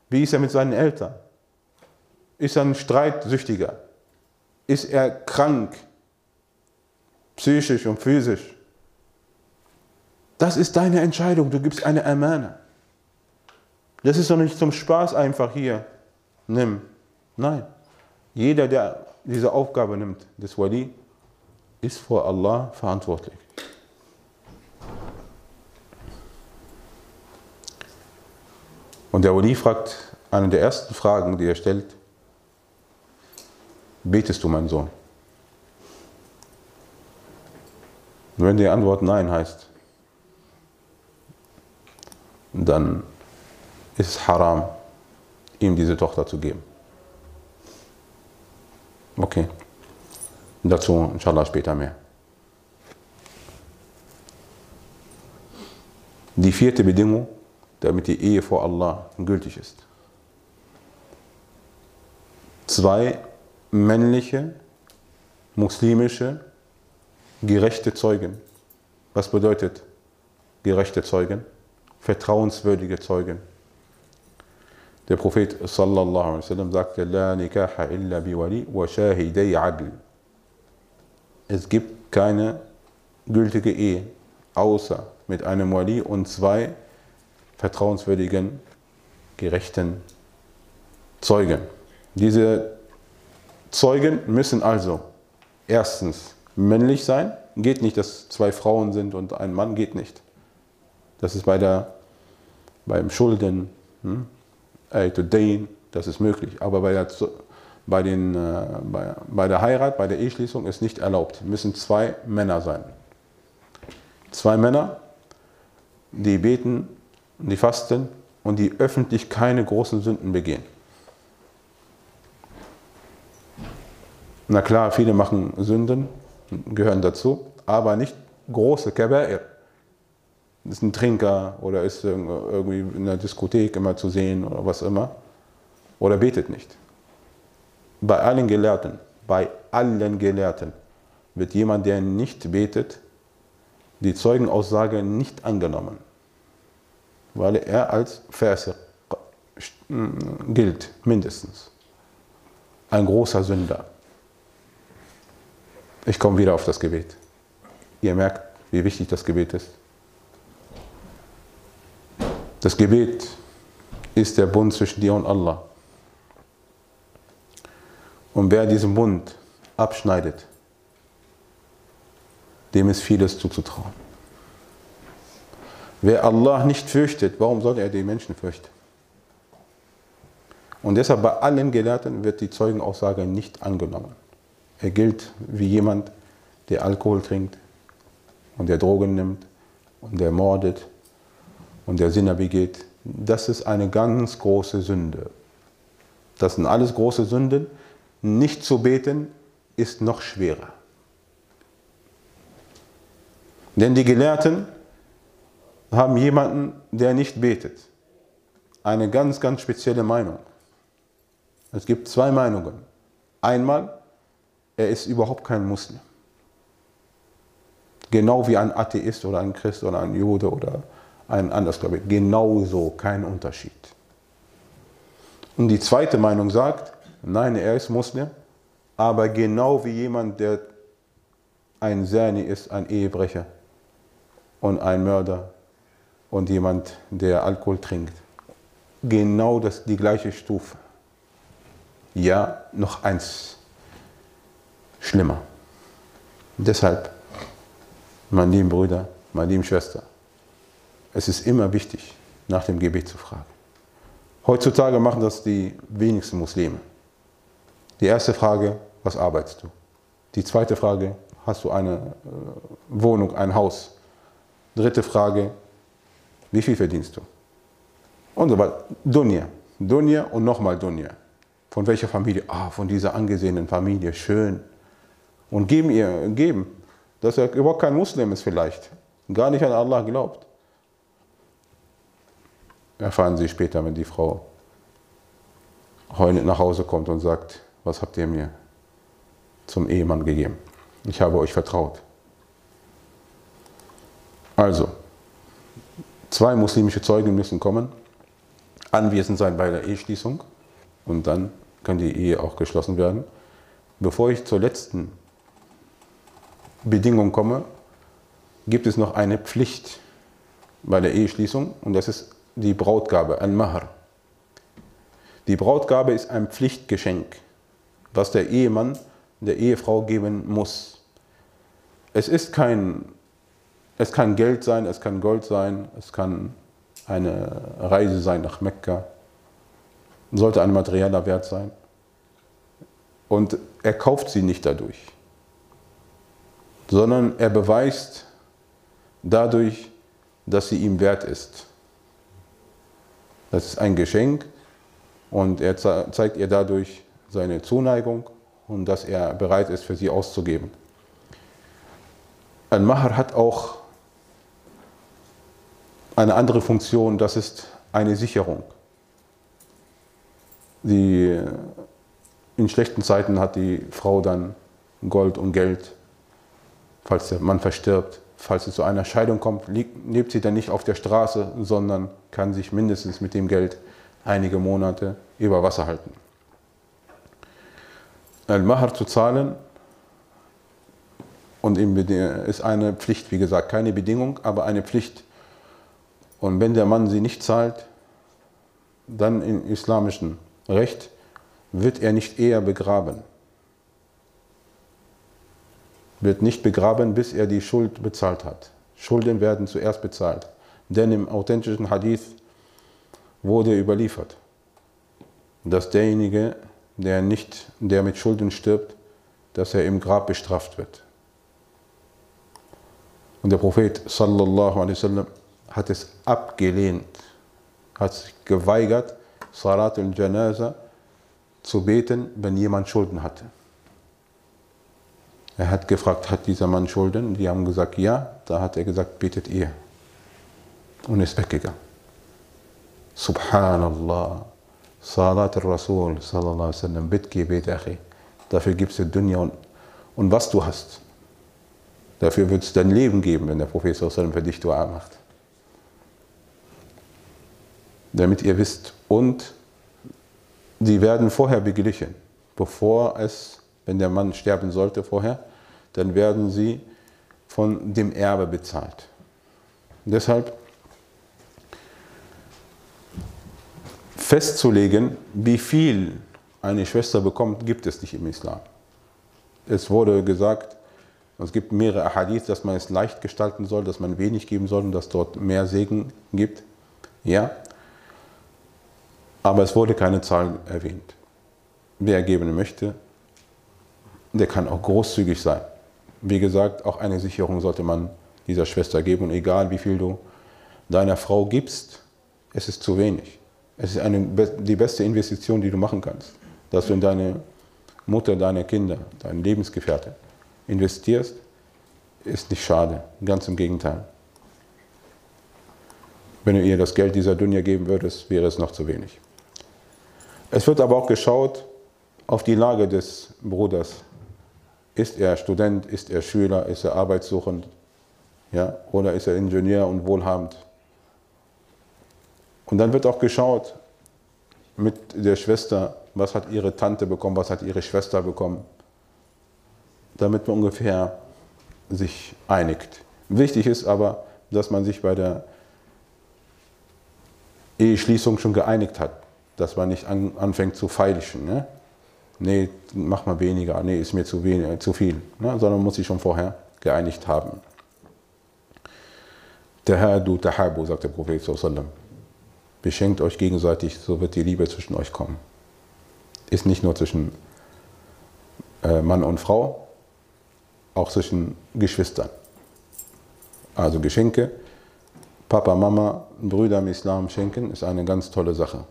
Wie ist er mit seinen Eltern? Ist er ein Streitsüchtiger? Ist er krank? Psychisch und physisch? Das ist deine Entscheidung. Du gibst eine Amana. Das ist doch nicht zum Spaß einfach hier. Nimm. Nein. Jeder, der diese Aufgabe nimmt, des Wali, ist vor Allah verantwortlich. Und der Wali fragt, eine der ersten Fragen, die er stellt, betest du, mein Sohn? Und wenn die Antwort Nein heißt, dann ist es haram, ihm diese Tochter zu geben. Okay. Dazu inshallah später mehr. Die vierte Bedingung, damit die Ehe vor Allah gültig ist. Zwei männliche, muslimische, gerechte Zeugen. Was bedeutet gerechte Zeugen? Vertrauenswürdige Zeugen. Der Prophet sallallahu alaihi wasallam sagte, La nikaha illa biwali wa shahidai adl. Es gibt keine gültige Ehe, außer mit einem Wali und zwei vertrauenswürdigen, gerechten Zeugen. Diese Zeugen müssen also erstens männlich sein. Geht nicht, dass zwei Frauen sind und ein Mann, geht nicht. Das ist bei der, beim Schulden, hm, Dain, das ist möglich. Aber bei der, bei, den, äh, bei, bei der Heirat, bei der Eheschließung ist nicht erlaubt. Müssen zwei Männer sein. Zwei Männer, die beten, die fasten und die öffentlich keine großen Sünden begehen. Na klar, viele machen Sünden, gehören dazu, aber nicht große Kaba'ir ist ein Trinker oder ist irgendwie in der Diskothek immer zu sehen oder was immer. Oder betet nicht. Bei allen Gelehrten, bei allen Gelehrten wird jemand, der nicht betet, die Zeugenaussage nicht angenommen, weil er als Verse gilt, mindestens. Ein großer Sünder. Ich komme wieder auf das Gebet. Ihr merkt, wie wichtig das Gebet ist. Das Gebet ist der Bund zwischen dir und Allah. Und wer diesen Bund abschneidet, dem ist vieles zuzutrauen. Wer Allah nicht fürchtet, warum soll er die Menschen fürchten? Und deshalb bei allen Gelehrten wird die Zeugenaussage nicht angenommen. Er gilt wie jemand, der Alkohol trinkt und der Drogen nimmt und der mordet und der Sinner begeht. Das ist eine ganz große Sünde. Das sind alles große Sünden. Nicht zu beten ist noch schwerer. Denn die Gelehrten haben jemanden, der nicht betet. Eine ganz, ganz spezielle Meinung. Es gibt zwei Meinungen. Einmal, er ist überhaupt kein Muslim. Genau wie ein Atheist oder ein Christ oder ein Jude oder ein Andersgläubiger. Genauso, kein Unterschied. Und die zweite Meinung sagt, nein, er ist Muslim, aber genau wie jemand, der ein Zani ist, ein Ehebrecher und ein Mörder und jemand, der Alkohol trinkt. Genau das, die gleiche Stufe. Ja, noch eins schlimmer. Deshalb, meine lieben Brüder, meine lieben Schwestern, es ist immer wichtig, nach dem Gebet zu fragen. Heutzutage machen das die wenigsten Muslime. Die erste Frage, was arbeitest du? Die zweite Frage, hast du eine äh, Wohnung, ein Haus? Dritte Frage, wie viel verdienst du? Und so weiter. Dunja. Dunja und nochmal Dunja. Von welcher Familie? Ah, von dieser angesehenen Familie. Schön. Und geben ihr, geben, dass er überhaupt kein Muslim ist vielleicht. Gar nicht an Allah glaubt. Erfahren Sie später, wenn die Frau heulend nach Hause kommt und sagt, was habt ihr mir zum Ehemann gegeben? Ich habe euch vertraut. Also, Zwei muslimische Zeugen müssen kommen, anwesend sein bei der Eheschließung und dann kann die Ehe auch geschlossen werden. Bevor ich zur letzten Bedingung komme, gibt es noch eine Pflicht bei der Eheschließung und das ist die Brautgabe, Al-Mahr. Die Brautgabe ist ein Pflichtgeschenk, was der Ehemann der Ehefrau geben muss. Es ist kein es kann Geld sein, es kann Gold sein, es kann eine Reise sein nach Mekka, sollte ein materieller Wert sein. Und er kauft sie nicht dadurch, sondern er beweist dadurch, dass sie ihm wert ist. Das ist ein Geschenk und er zeigt ihr dadurch seine Zuneigung und dass er bereit ist, für sie auszugeben. Ein Mahar hat auch eine andere Funktion, das ist eine Sicherung. Die, in schlechten Zeiten hat die Frau dann Gold und Geld, falls der Mann verstirbt. Falls es zu einer Scheidung kommt, lebt sie dann nicht auf der Straße, sondern kann sich mindestens mit dem Geld einige Monate über Wasser halten. Al-Mahar zu zahlen und ist eine Pflicht, wie gesagt, keine Bedingung, aber eine Pflicht und wenn der Mann sie nicht zahlt, dann im islamischen Recht wird er nicht eher begraben. Wird nicht begraben, bis er die Schuld bezahlt hat. Schulden werden zuerst bezahlt. Denn im authentischen Hadith wurde überliefert, dass derjenige, der, nicht, der mit Schulden stirbt, dass er im Grab bestraft wird. Und der Prophet sallallahu alaihi wasallam hat es abgelehnt, hat sich geweigert, Salat al-Janaza zu beten, wenn jemand Schulden hatte. Er hat gefragt, hat dieser Mann Schulden? Die haben gesagt, ja. Da hat er gesagt, betet ihr. Und ist weggegangen. Subhanallah. Salat al-Rasul, sallallahu alaihi wasallam, Bittgebet, Achi. Dafür gibst du Dunya und, und was du hast. Dafür wird es dein Leben geben, wenn der Prophet sallallahu für dich Dua macht damit ihr wisst. Und die werden vorher beglichen, bevor es, wenn der Mann sterben sollte vorher, dann werden sie von dem Erbe bezahlt. deshalb festzulegen, wie viel eine Schwester bekommt, gibt es nicht im Islam. Es wurde gesagt, es gibt mehrere Hadith, dass man es leicht gestalten soll, dass man wenig geben soll und dass dort mehr Segen gibt. Ja, aber es wurde keine Zahl erwähnt. Wer geben möchte, der kann auch großzügig sein. Wie gesagt, auch eine Sicherung sollte man dieser Schwester geben und egal wie viel du deiner Frau gibst, es ist zu wenig. Es ist eine, die beste Investition, die du machen kannst, dass du in deine Mutter, deine Kinder, deinen Lebensgefährte investierst, ist nicht schade, ganz im Gegenteil. Wenn du ihr das Geld dieser Dunja geben würdest, wäre es noch zu wenig. Es wird aber auch geschaut auf die Lage des Bruders. Ist er Student, ist er Schüler, ist er arbeitssuchend ja, oder ist er Ingenieur und wohlhabend? Und dann wird auch geschaut mit der Schwester, was hat ihre Tante bekommen, was hat ihre Schwester bekommen, damit man ungefähr sich einigt. Wichtig ist aber, dass man sich bei der Eheschließung schon geeinigt hat dass man nicht an, anfängt zu feilschen. Ne? Nee, mach mal weniger, nee, ist mir zu, wenig, zu viel. Ne? Sondern muss sich schon vorher geeinigt haben. Tahadu tahabu, sagt der Prophet sallam. Beschenkt euch gegenseitig, so wird die Liebe zwischen euch kommen. Ist nicht nur zwischen äh, Mann und Frau, auch zwischen Geschwistern. Also Geschenke, Papa, Mama, Brüder im Islam schenken, ist eine ganz tolle Sache.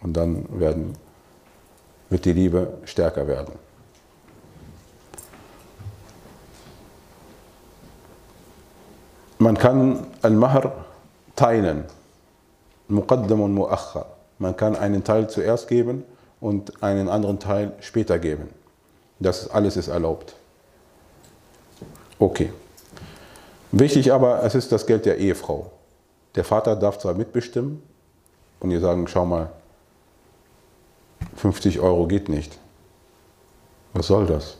Und dann werden, wird die Liebe stärker werden. Man kann Al-Mahr teilen, Muqaddam und Muakhar. Man kann einen Teil zuerst geben und einen anderen Teil später geben. Das alles ist erlaubt. Okay. Wichtig aber, es ist das Geld der Ehefrau. Der Vater darf zwar mitbestimmen und ihr sagen, schau mal, 50 Euro geht nicht. Was soll das?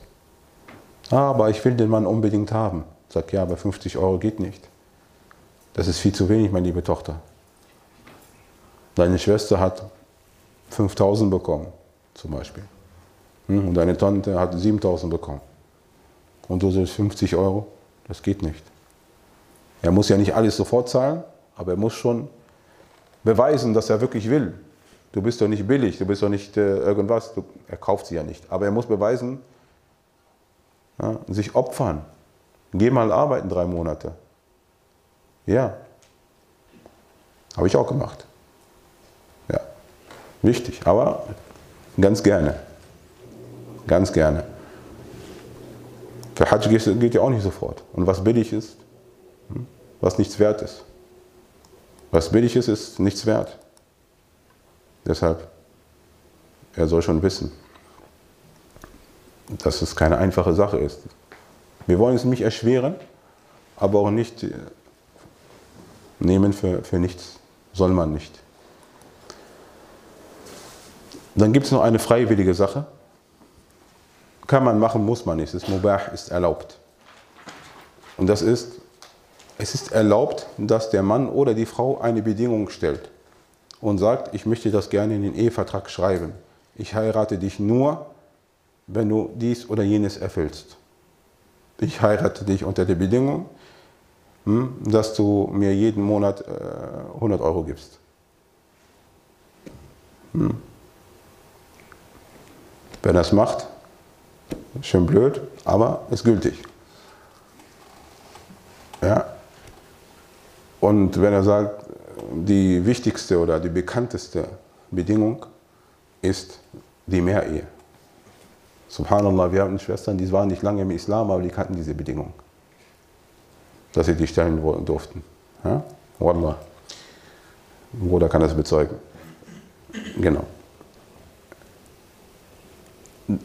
Aber ich will den Mann unbedingt haben. Sag ja, aber 50 Euro geht nicht. Das ist viel zu wenig, meine liebe Tochter. Deine Schwester hat 5000 bekommen, zum Beispiel. Hm, und deine Tante hat 7000 bekommen. Und du sagst 50 Euro, das geht nicht. Er muss ja nicht alles sofort zahlen, aber er muss schon beweisen, dass er wirklich will. Du bist doch nicht billig, du bist doch nicht äh, irgendwas. Du, er kauft sie ja nicht. Aber er muss beweisen, ja, sich opfern. Geh mal arbeiten drei Monate. Ja. Habe ich auch gemacht. Ja. Wichtig, aber ganz gerne. Ganz gerne. Für Hajj geht ja auch nicht sofort. Und was billig ist, hm, was nichts wert ist. Was billig ist, ist nichts wert. Deshalb, er soll schon wissen, dass es keine einfache Sache ist. Wir wollen es nicht erschweren, aber auch nicht äh, nehmen für, für nichts. Soll man nicht. Dann gibt es noch eine freiwillige Sache. Kann man machen, muss man nicht. Ist mubah, ist erlaubt. Und das ist, es ist erlaubt, dass der Mann oder die Frau eine Bedingung stellt und sagt, ich möchte das gerne in den Ehevertrag schreiben. Ich heirate dich nur, wenn du dies oder jenes erfüllst. Ich heirate dich unter der Bedingung, hm, dass du mir jeden Monat 100 äh, Euro gibst. Hm. Wer das macht, schön blöd, aber ist gültig. Ja. Und wenn er sagt, die wichtigste oder die bekannteste Bedingung ist die Mehrehe. Subhanallah, wir haben Schwestern, die waren nicht lange im Islam, aber die kannten diese Bedingung, dass sie die stellen durften. Ja? Wallah. Bruder kann das bezeugen. Genau.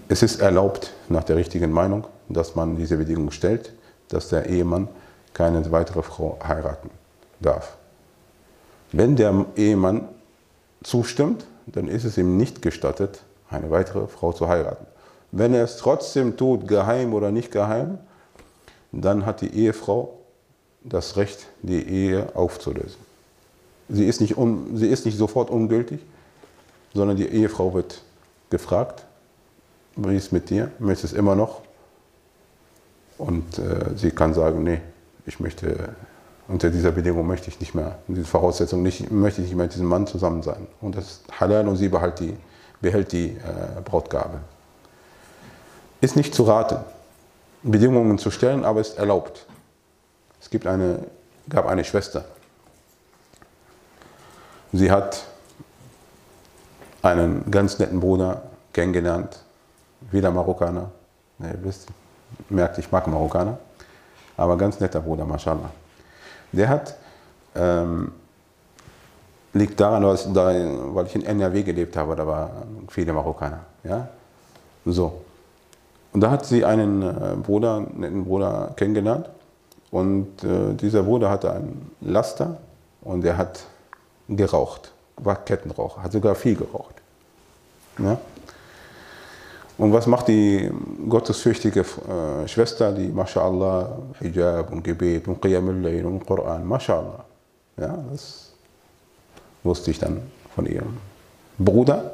Es ist erlaubt, nach der richtigen Meinung, dass man diese Bedingung stellt, dass der Ehemann keine weitere Frau heiraten darf. Wenn der Ehemann zustimmt, dann ist es ihm nicht gestattet, eine weitere Frau zu heiraten. Wenn er es trotzdem tut, geheim oder nicht geheim, dann hat die Ehefrau das Recht, die Ehe aufzulösen. Sie ist nicht, un, sie ist nicht sofort ungültig, sondern die Ehefrau wird gefragt, wie ist es mit dir? Möchtest du es immer noch? Und äh, sie kann sagen, nee, ich möchte, unter dieser Bedingung möchte ich nicht mehr, in dieser Voraussetzung nicht, möchte ich nicht mehr mit diesem Mann zusammen sein. Und das ist halal und sie behält die, behält die äh, Brautgabe. Ist nicht zu raten, Bedingungen zu stellen, aber ist erlaubt. Es gibt eine, gab eine Schwester. Sie hat einen ganz netten Bruder kennengelernt, wieder Marokkaner. ihr wisst, merkt, ich mag Marokkaner, aber ganz netter Bruder, mashallah. Der hat, ähm, liegt daran, weil ich in NRW gelebt habe, da waren viele Marokkaner. Ja? So. Und da hat sie einen äh, Bruder, netten Bruder kennengelernt. Und äh, dieser Bruder hatte einen Laster und der hat geraucht, war Kettenraucher, hat sogar viel geraucht. Ja? Und was macht die gottesfürchtige äh, Schwester, die MashaAllah, Hijab und Gebet und Qiyam al und Koran, MashaAllah. Ja, das wusste ich dann von ihrem Bruder.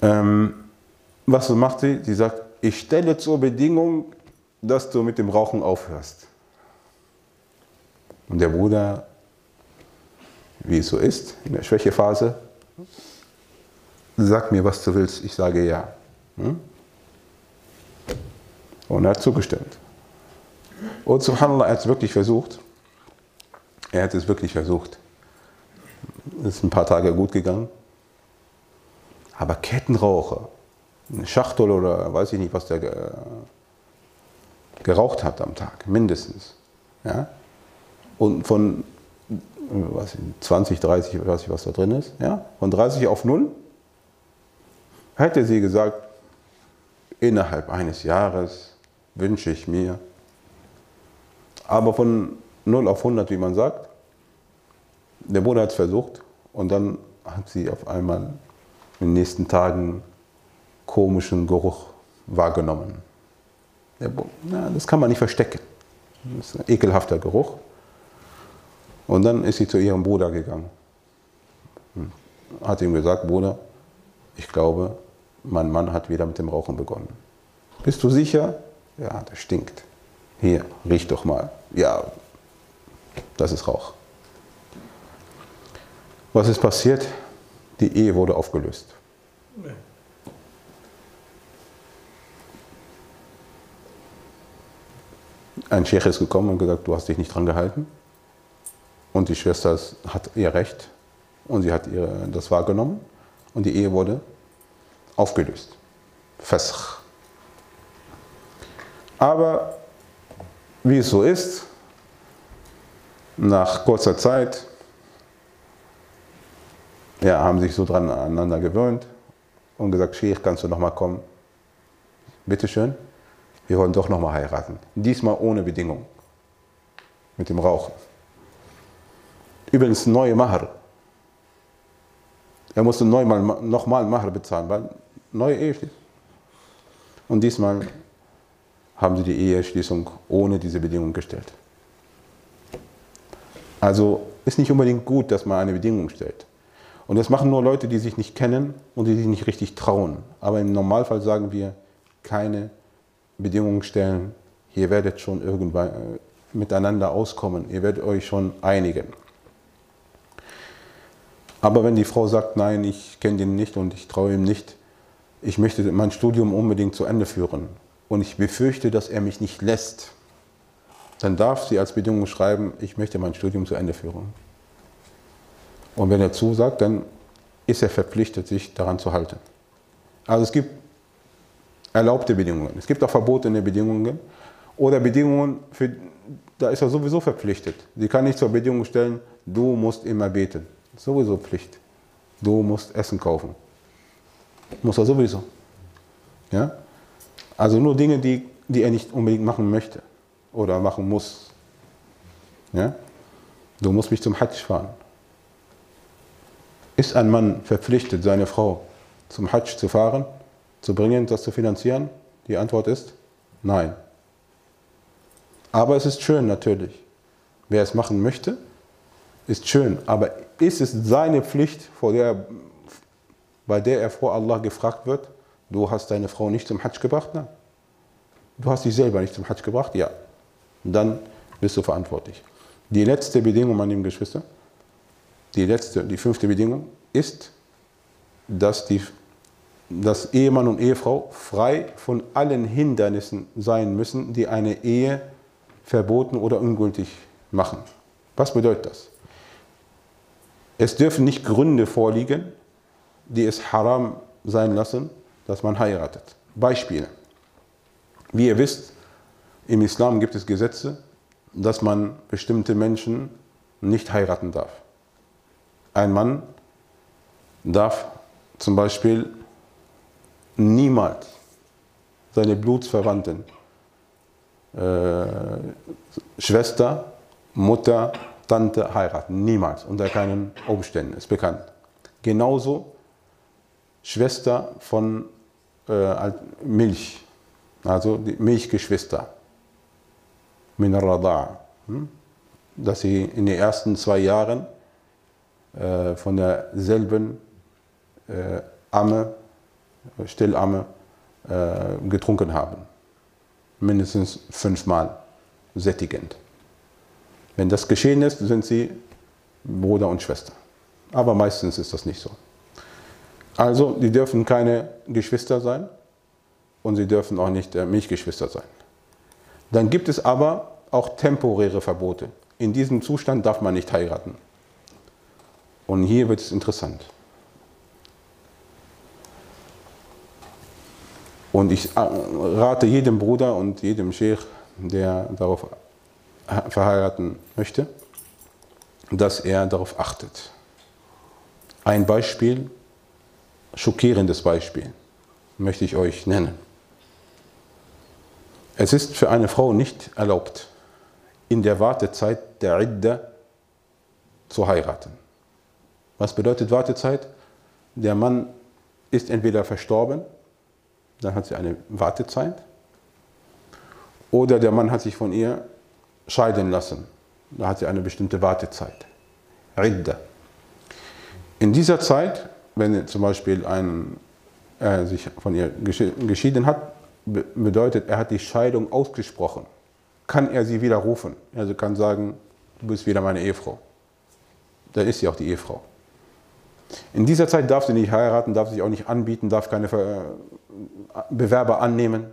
Ähm, was macht sie? Sie sagt, ich stelle zur Bedingung, dass du mit dem Rauchen aufhörst. Und der Bruder, wie es so ist, in der Schwächephase, sag mir, was du willst, ich sage ja. Hm? Und er hat zugestimmt. Und subhanallah, er hat es wirklich versucht. Er hat es wirklich versucht. Es ist ein paar Tage gut gegangen. Aber Kettenraucher, eine Schachtel oder weiß ich nicht, was der geraucht hat am Tag, mindestens. Ja? Und von was, 20, 30, ich weiß nicht, was da drin ist, ja? von 30 auf 0 Hätte sie gesagt, innerhalb eines Jahres wünsche ich mir, aber von 0 auf 100, wie man sagt, der Bruder hat es versucht und dann hat sie auf einmal in den nächsten Tagen komischen Geruch wahrgenommen. Na, das kann man nicht verstecken. Das ist ein ekelhafter Geruch. Und dann ist sie zu ihrem Bruder gegangen. Hat ihm gesagt, Bruder, ich glaube, mein Mann hat wieder mit dem Rauchen begonnen. Bist du sicher? Ja, das stinkt. Hier, riech doch mal. Ja, das ist Rauch. Was ist passiert? Die Ehe wurde aufgelöst. Ein Sheikh ist gekommen und gesagt, du hast dich nicht dran gehalten. Und die Schwester hat ihr Recht und sie hat ihr das wahrgenommen und die Ehe wurde aufgelöst. Fasch. Aber wie es so ist, nach kurzer Zeit ja, haben sich so dran aneinander gewöhnt und gesagt, Sheikh, kannst du noch mal kommen? Bitteschön, wir wollen doch noch mal heiraten. Diesmal ohne Bedingung. Mit dem Rauchen. Übrigens neue Mahar. Er musste nochmal Mahar bezahlen, weil neue Ehe schließen. Und diesmal haben sie die Eheschließung ohne diese Bedingung gestellt. Also ist nicht unbedingt gut, dass man eine Bedingung stellt. Und das machen nur Leute, die sich nicht kennen und die sich nicht richtig trauen. Aber im Normalfall sagen wir, keine Bedingungen stellen. Ihr werdet schon irgendwann äh, miteinander auskommen. Ihr werdet euch schon einigen. Aber wenn die Frau sagt, nein, ich kenne den nicht und ich traue ihm nicht, ich möchte mein Studium unbedingt zu Ende führen und ich befürchte, dass er mich nicht lässt, dann darf sie als Bedingung schreiben, ich möchte mein Studium zu Ende führen. Und wenn er zusagt, dann ist er verpflichtet, sich daran zu halten. Also es gibt erlaubte Bedingungen. Es gibt auch verbotene Bedingungen oder Bedingungen, für, da ist er sowieso verpflichtet. Sie kann nicht zur Bedingung stellen, du musst immer beten. Sowieso Pflicht. Du musst Essen kaufen. Muss er sowieso. Ja? Also nur Dinge, die, die er nicht unbedingt machen möchte oder machen muss. Ja? Du musst mich zum Hajj fahren. Ist ein Mann verpflichtet, seine Frau zum Hajj zu fahren, zu bringen, das zu finanzieren? Die Antwort ist nein. Aber es ist schön natürlich. Wer es machen möchte, ist schön. Aber ist es seine Pflicht, vor der bei der er vor Allah gefragt wird, du hast deine Frau nicht zum Hajj gebracht? Nein. Du hast dich selber nicht zum Hajj gebracht? Ja. Dann bist du verantwortlich. Die letzte Bedingung, meine lieben Geschwister, die letzte, die fünfte Bedingung ist, dass, die, dass Ehemann und Ehefrau frei von allen Hindernissen sein müssen, die eine Ehe verboten oder ungültig machen. Was bedeutet das? Es dürfen nicht Gründe vorliegen, die es haram sein lassen, dass man heiratet. Beispiele. Wie ihr wisst, im Islam gibt es Gesetze, dass man bestimmte Menschen nicht heiraten darf. Ein Mann darf zum Beispiel niemals seine Blutsverwandten, äh, Schwester, Mutter, Tante heiraten. Niemals, unter keinen Umständen, ist bekannt. Genauso Schwester von äh, Milch, also die Milchgeschwister, min hm? dass sie in den ersten zwei Jahren äh, von derselben äh, Amme, Stillamme, äh, getrunken haben. Mindestens fünfmal sättigend. Wenn das geschehen ist, sind sie Bruder und Schwester. Aber meistens ist das nicht so. Also, die dürfen keine Geschwister sein und sie dürfen auch nicht äh, Milchgeschwister sein. Dann gibt es aber auch temporäre Verbote. In diesem Zustand darf man nicht heiraten. Und hier wird es interessant. Und ich äh, rate jedem Bruder und jedem Sheikh, der darauf verheiraten möchte, dass er darauf achtet. Ein Beispiel, schockierendes Beispiel, möchte ich euch nennen. Es ist für eine Frau nicht erlaubt, in der Wartezeit der Idda zu heiraten. Was bedeutet Wartezeit? Der Mann ist entweder verstorben, dann hat sie eine Wartezeit, oder der Mann hat sich von ihr scheiden lassen. Da hat sie eine bestimmte Wartezeit. Idda. In dieser Zeit, wenn zum Beispiel ein, er sich von ihr geschieden hat, bedeutet, er hat die Scheidung ausgesprochen, kann er sie widerrufen. Also kann sagen, du bist wieder meine Ehefrau. Dann ist sie auch die Ehefrau. In dieser Zeit darf sie nicht heiraten, darf sich auch nicht anbieten, darf keine Bewerber annehmen.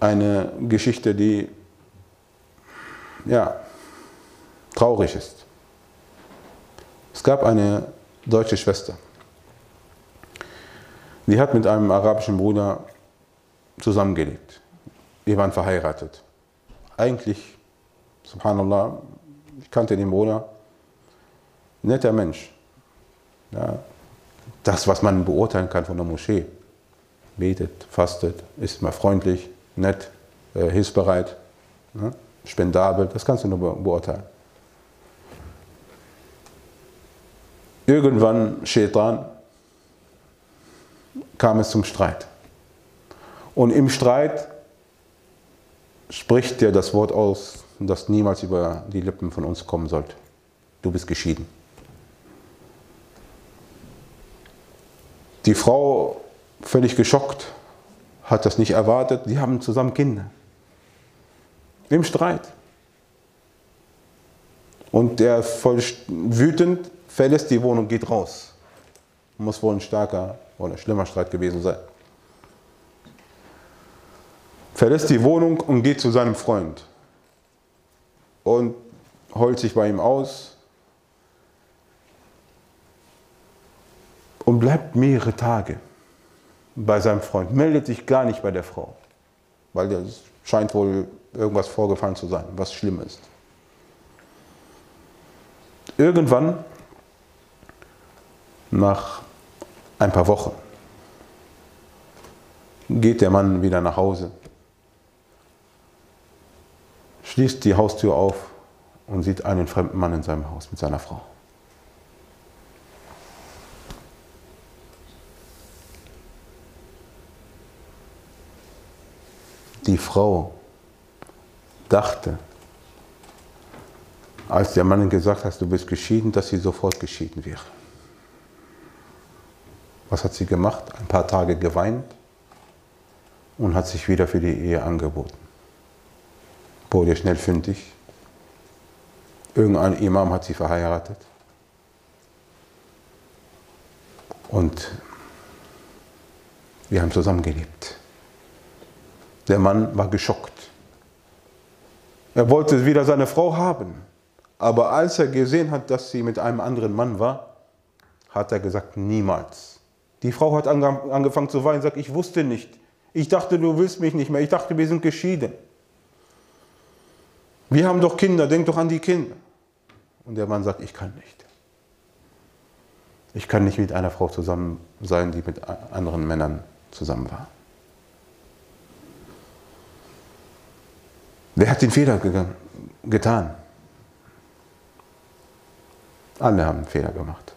eine Geschichte, die ja, traurig ist. Es gab eine deutsche Schwester, die hat mit einem arabischen Bruder zusammengelebt. Die waren verheiratet. Eigentlich, subhanallah, ich kannte den Bruder, netter Mensch. Ja, das, was man beurteilen kann von der Moschee. Betet, fastet, ist mal freundlich, nett, äh, hilfsbereit, ne? spendabel, das kannst du nur beurteilen. Irgendwann, Shaitan, kam es zum Streit. Und im Streit spricht dir das Wort aus, das niemals über die Lippen von uns kommen sollte. Du bist geschieden. Die Frau, völlig geschockt, hat das nicht erwartet. Die haben zusammen Kinder. Im Streit. Und der voll wütend verlässt die Wohnung, geht raus. Muss wohl ein starker oder schlimmer Streit gewesen sein. Verlässt die Wohnung und geht zu seinem Freund. Und heult sich bei ihm aus. Und bleibt mehrere Tage bei seinem Freund, meldet sich gar nicht bei der Frau, weil es scheint wohl irgendwas vorgefallen zu sein, was schlimm ist. Irgendwann, nach ein paar Wochen, geht der Mann wieder nach Hause, schließt die Haustür auf und sieht einen fremden Mann in seinem Haus mit seiner Frau. die Frau dachte, als der Mann gesagt hat, du bist geschieden, dass sie sofort geschieden wäre. Was hat sie gemacht? Ein paar Tage geweint und hat sich wieder für die Ehe angeboten. Wurde schnell fündig. Irgendein Imam hat sie verheiratet. Und wir haben zusammengelebt. Der Mann war geschockt. Er wollte wieder seine Frau haben. Aber als er gesehen hat, dass sie mit einem anderen Mann war, hat er gesagt, niemals. Die Frau hat angefangen zu weinen und sagt, ich wusste nicht. Ich dachte, du willst mich nicht mehr. Ich dachte, wir sind geschieden. Wir haben doch Kinder, denk doch an die Kinder. Und der Mann sagt, ich kann nicht. Ich kann nicht mit einer Frau zusammen sein, die mit anderen Männern zusammen war. Wer hat den Fehler getan? Alle haben Fehler gemacht.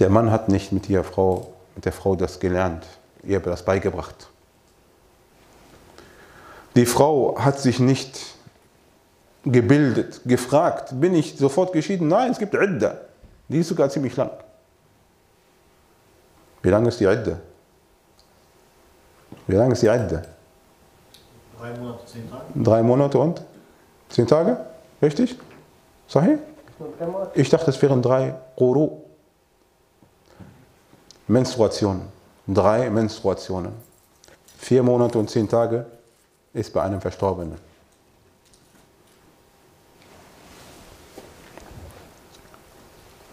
Der Mann hat nicht mit, der Frau, mit der Frau das gelernt, ihr das beigebracht. Die Frau hat sich nicht gebildet, gefragt, bin ich sofort geschieden? Nein, es gibt Idda. Die ist sogar ziemlich lang. Wie lange ist die Idda? Wie lange ist die Idda? Drei Monate, zehn Tage. Drei Monate und? Zehn Tage? Richtig? Sahih? Ich dachte, es wären drei Quru. Menstruationen. Drei Menstruationen. Vier Monate und zehn Tage ist bei einem Verstorbenen.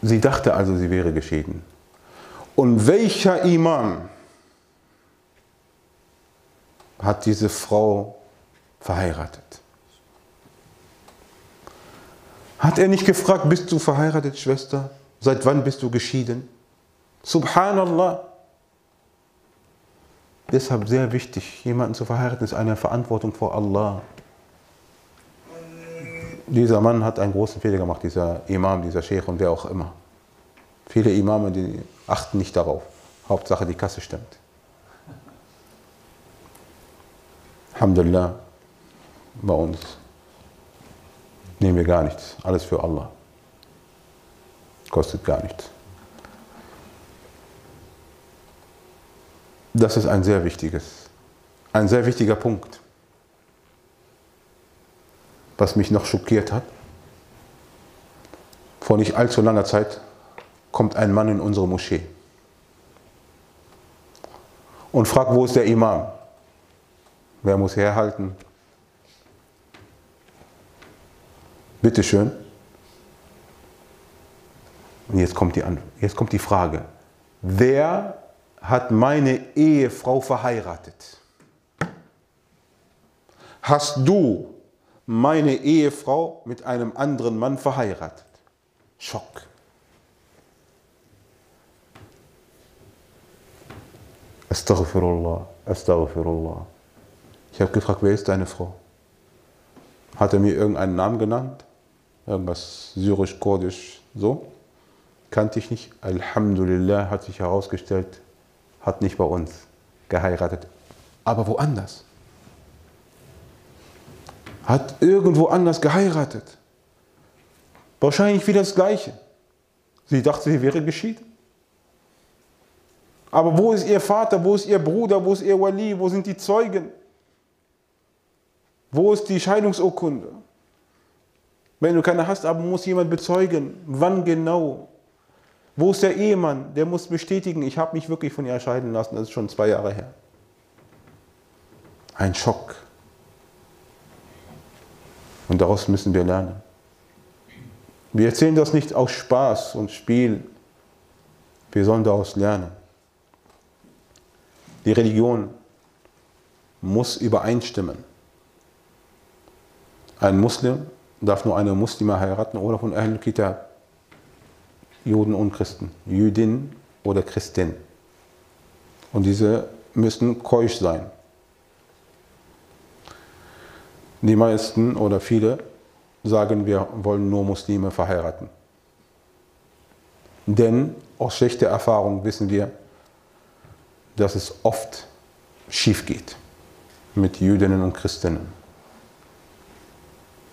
Sie dachte also, sie wäre geschieden. Und welcher Imam hat diese Frau verheiratet. Hat er nicht gefragt, bist du verheiratet, Schwester? Seit wann bist du geschieden? Subhanallah. Deshalb sehr wichtig, jemanden zu verheiraten, ist eine Verantwortung vor Allah. Dieser Mann hat einen großen Fehler gemacht, dieser Imam, dieser Sheikh und wer auch immer. Viele Imame, die achten nicht darauf. Hauptsache die Kasse stimmt. Alhamdulillah, bei uns nehmen wir gar nichts. Alles für Allah. Kostet gar nichts. Das ist ein sehr wichtiges, ein sehr wichtiger Punkt. Was mich noch schockiert hat, vor nicht allzu langer Zeit kommt ein Mann in unsere Moschee und fragt, wo ist der Imam? Wer muss herhalten? Bitte schön. Und jetzt kommt, die, jetzt kommt die Frage. Wer hat meine Ehefrau verheiratet? Hast du meine Ehefrau mit einem anderen Mann verheiratet? Schock. Astaghfirullah, Astaghfirullah. Ich habe gefragt, wer ist deine Frau? Hat er mir irgendeinen Namen genannt? Irgendwas syrisch, kurdisch, so? Kannte ich nicht. Alhamdulillah hat sich herausgestellt, hat nicht bei uns geheiratet, aber woanders. Hat irgendwo anders geheiratet. Wahrscheinlich wieder das Gleiche. Sie dachte, sie wäre geschieden. Aber wo ist ihr Vater, wo ist ihr Bruder, wo ist ihr Wali, wo sind die Zeugen? Wo ist die Scheidungsurkunde? Wenn du keine hast, aber muss jemand bezeugen, wann genau? Wo ist der Ehemann? Der muss bestätigen, ich habe mich wirklich von ihr scheiden lassen, das ist schon zwei Jahre her. Ein Schock. Und daraus müssen wir lernen. Wir erzählen das nicht aus Spaß und Spiel. Wir sollen daraus lernen. Die Religion muss übereinstimmen. Ein Muslim darf nur eine Muslime heiraten oder von Ahl Kitab. Juden und Christen. Jüdin oder Christin. Und diese müssen keusch sein. Die meisten oder viele sagen, wir wollen nur Muslime verheiraten. Denn aus schlechter Erfahrung wissen wir, dass es oft schief geht mit Jüdinnen und Christinnen.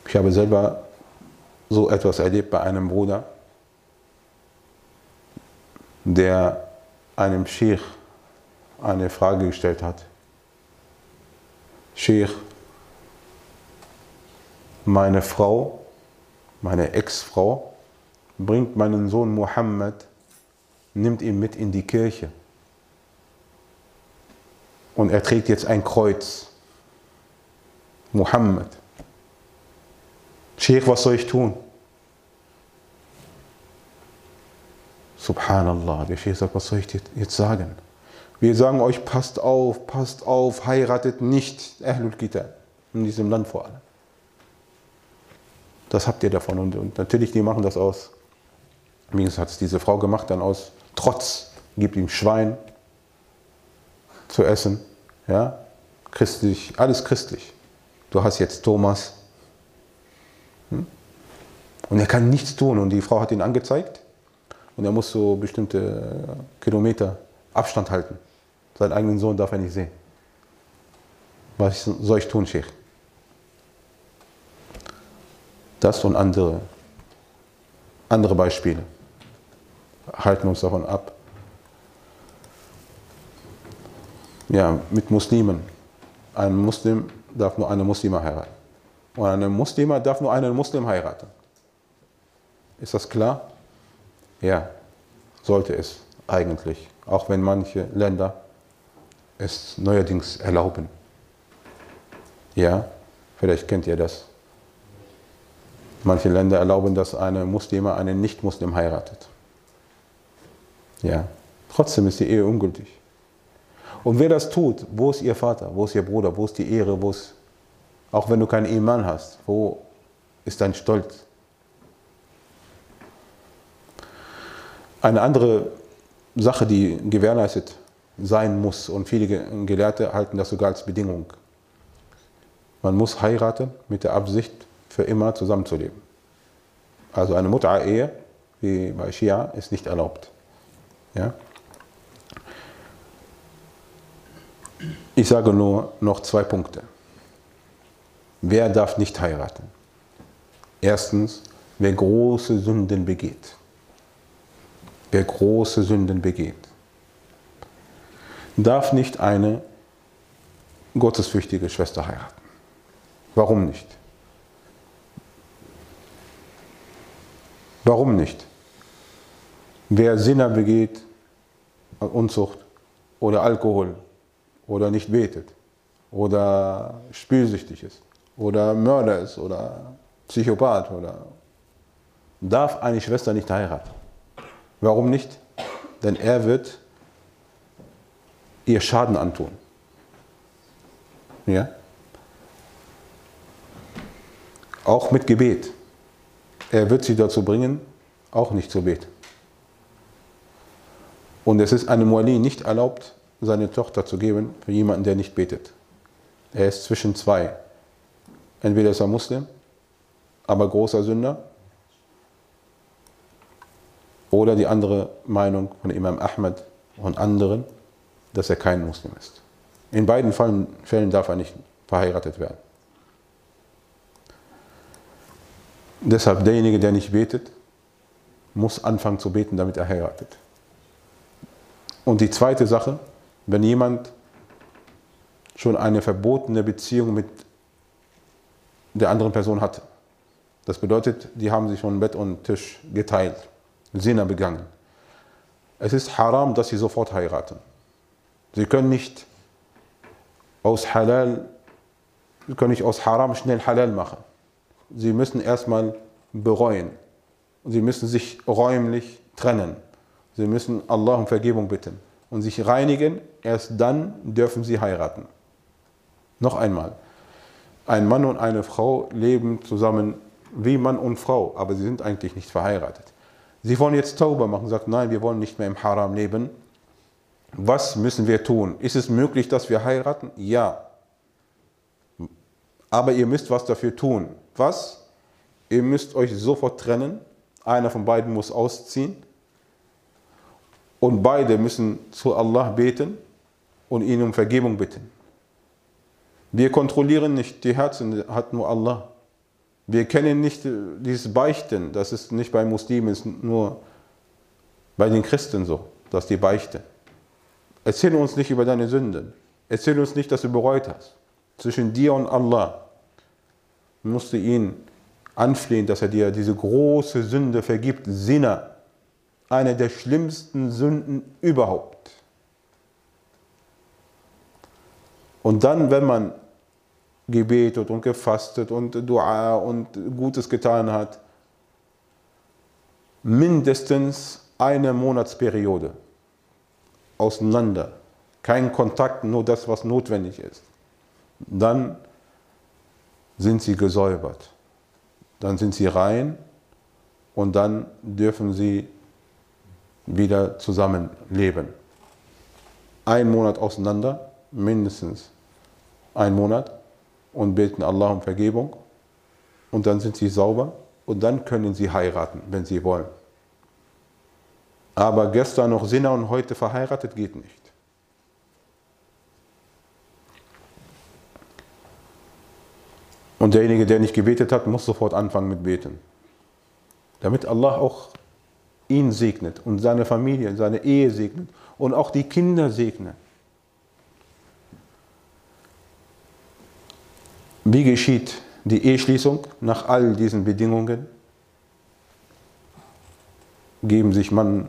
Ich habe selber so etwas erlebt bei einem Bruder, der einem Sheikh eine Frage gestellt hat. Sheikh, meine Frau, meine Ex-Frau, bringt meinen Sohn Mohammed, nimmt ihn mit in die Kirche. Und er trägt jetzt ein Kreuz. Mohammed. Sheikh, was soll ich tun? Subhanallah, der Sheikh sagt, was soll ich dir jetzt sagen? Wir sagen euch, passt auf, passt auf, heiratet nicht Ahlul Kitab, in diesem Land vor allem. Das habt ihr davon und, und natürlich, die machen das aus. Übrigens hat es diese Frau gemacht, dann aus Trotz, gibt ihm Schwein zu essen, ja, christlich, alles christlich. Du hast jetzt Thomas. Hm? Und er kann nichts tun und die Frau hat ihn angezeigt und er muss so bestimmte Kilometer Abstand halten. Seinen eigenen Sohn darf er nicht sehen. Was soll ich tun, Sheikh? Das und andere, andere Beispiele halten uns davon ab. Ja, mit Muslimen. Ein Muslim darf nur eine Muslima heiraten. Und eine Muslima darf nur einen Muslim heiraten. Ist das klar? Ja, sollte es eigentlich. Auch wenn manche Länder es neuerdings erlauben. Ja, vielleicht kennt ihr das. Manche Länder erlauben, dass eine Muslima einen Nicht-Muslim heiratet. Ja, trotzdem ist die Ehe ungültig. Und wer das tut, wo ist ihr Vater, wo ist ihr Bruder, wo ist die Ehre, wo ist, auch wenn du keinen Ehemann hast, wo ist dein Stolz? Eine andere Sache, die gewährleistet sein muss und viele Gelehrte halten das sogar als Bedingung. Man muss heiraten mit der Absicht, für immer zusammenzuleben. Also eine Mut'a-Ehe, wie bei Shia, ist nicht erlaubt. Ja? Ich sage nur noch zwei Punkte. Wer darf nicht heiraten? Erstens, wer große Sünden begeht. Wer große Sünden begeht, darf nicht eine gottesfürchtige Schwester heiraten. Warum nicht? Warum nicht? Wer Sinner begeht, Unzucht oder Alkohol oder nicht betet oder spielsüchtig ist oder Mörder ist oder Psychopath oder darf eine Schwester nicht heiraten. Warum nicht? Denn er wird ihr Schaden antun. Ja? Auch mit Gebet. Er wird sie dazu bringen, auch nicht zu beten. Und es ist einem Wali nicht erlaubt, seine Tochter zu geben für jemanden, der nicht betet. Er ist zwischen zwei. Entweder ist er Muslim, aber großer Sünder, oder die andere Meinung von Imam Ahmad und anderen, dass er kein Muslim ist. In beiden Fällen darf er nicht verheiratet werden. Deshalb derjenige, der nicht betet, muss anfangen zu beten, damit er heiratet. Und die zweite Sache, wenn jemand schon eine verbotene Beziehung mit der anderen Person hatte, das bedeutet, die haben sich schon Bett und Tisch geteilt, Sinner begangen. Es ist haram, dass sie sofort heiraten. Sie können nicht aus Halal, sie können nicht aus Haram schnell Halal machen. Sie müssen erstmal bereuen. Sie müssen sich räumlich trennen. Sie müssen Allah um Vergebung bitten und sich reinigen. Erst dann dürfen sie heiraten. Noch einmal. Ein Mann und eine Frau leben zusammen wie Mann und Frau, aber sie sind eigentlich nicht verheiratet. Sie wollen jetzt Tauber machen, sagt, nein, wir wollen nicht mehr im Haram leben. Was müssen wir tun? Ist es möglich, dass wir heiraten? Ja. Aber ihr müsst was dafür tun. Was? Ihr müsst euch sofort trennen. Einer von beiden muss ausziehen. Und beide müssen zu Allah beten und ihn um Vergebung bitten. Wir kontrollieren nicht die Herzen, hat nur Allah. Wir kennen nicht dieses Beichten, das ist nicht bei Muslimen, ist nur bei den Christen so, dass die beichten. Erzähl uns nicht über deine Sünden. Erzähl uns nicht, dass du bereut hast. Zwischen dir und Allah musst du ihn anflehen, dass er dir diese große Sünde vergibt. Sinner, eine der schlimmsten Sünden überhaupt. Und dann, wenn man gebetet und gefastet und Dua und Gutes getan hat, mindestens eine Monatsperiode auseinander. Kein Kontakt, nur das, was notwendig ist. Dann sind sie gesäubert. Dann sind sie rein und dann dürfen sie wieder zusammenleben. Ein Monat auseinander, mindestens ein Monat und beten Allah um Vergebung und dann sind sie sauber und dann können sie heiraten, wenn sie wollen. Aber gestern noch Sinner und heute verheiratet geht nicht. Und derjenige, der nicht gebetet hat, muss sofort anfangen mit Beten. Damit Allah auch ihn segnet und seine Familie, seine Ehe segnet und auch die Kinder segnet. Wie geschieht die Eheschließung nach all diesen Bedingungen? Geben sich Mann,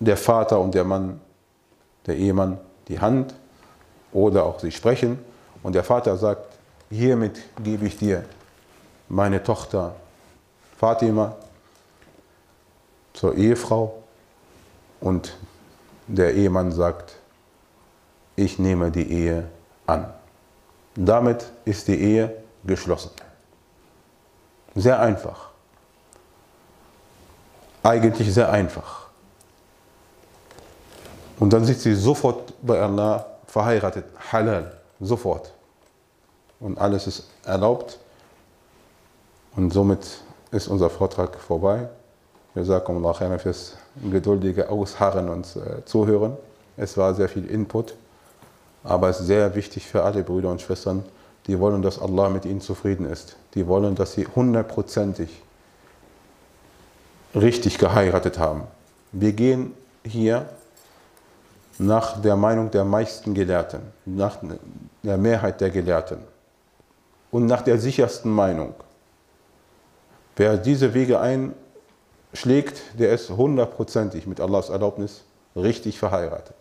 der Vater und der Mann, der Ehemann die Hand oder auch sie sprechen und der Vater sagt, hiermit gebe ich dir meine Tochter Fatima zur Ehefrau und der Ehemann sagt, ich nehme die Ehe an. Damit ist die Ehe geschlossen. Sehr einfach. Eigentlich sehr einfach. Und dann sind sie sofort bei Allah verheiratet, halal, sofort. Und alles ist erlaubt. Und somit ist unser Vortrag vorbei. Wir sagen Allah fürs geduldige Ausharren und äh, Zuhören. Es war sehr viel Input. Aber es ist sehr wichtig für alle Brüder und Schwestern, die wollen, dass Allah mit ihnen zufrieden ist. Die wollen, dass sie hundertprozentig richtig geheiratet haben. Wir gehen hier nach der Meinung der meisten Gelehrten, nach der Mehrheit der Gelehrten und nach der sichersten Meinung. Wer diese Wege einschlägt, der ist hundertprozentig mit Allahs Erlaubnis richtig verheiratet.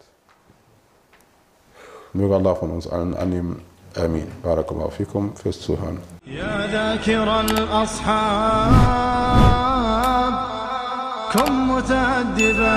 نرجو الله from us and أن آمين. بارك الله فيكم. في السهان يا ذاكر الأصحاب كن متأدبا.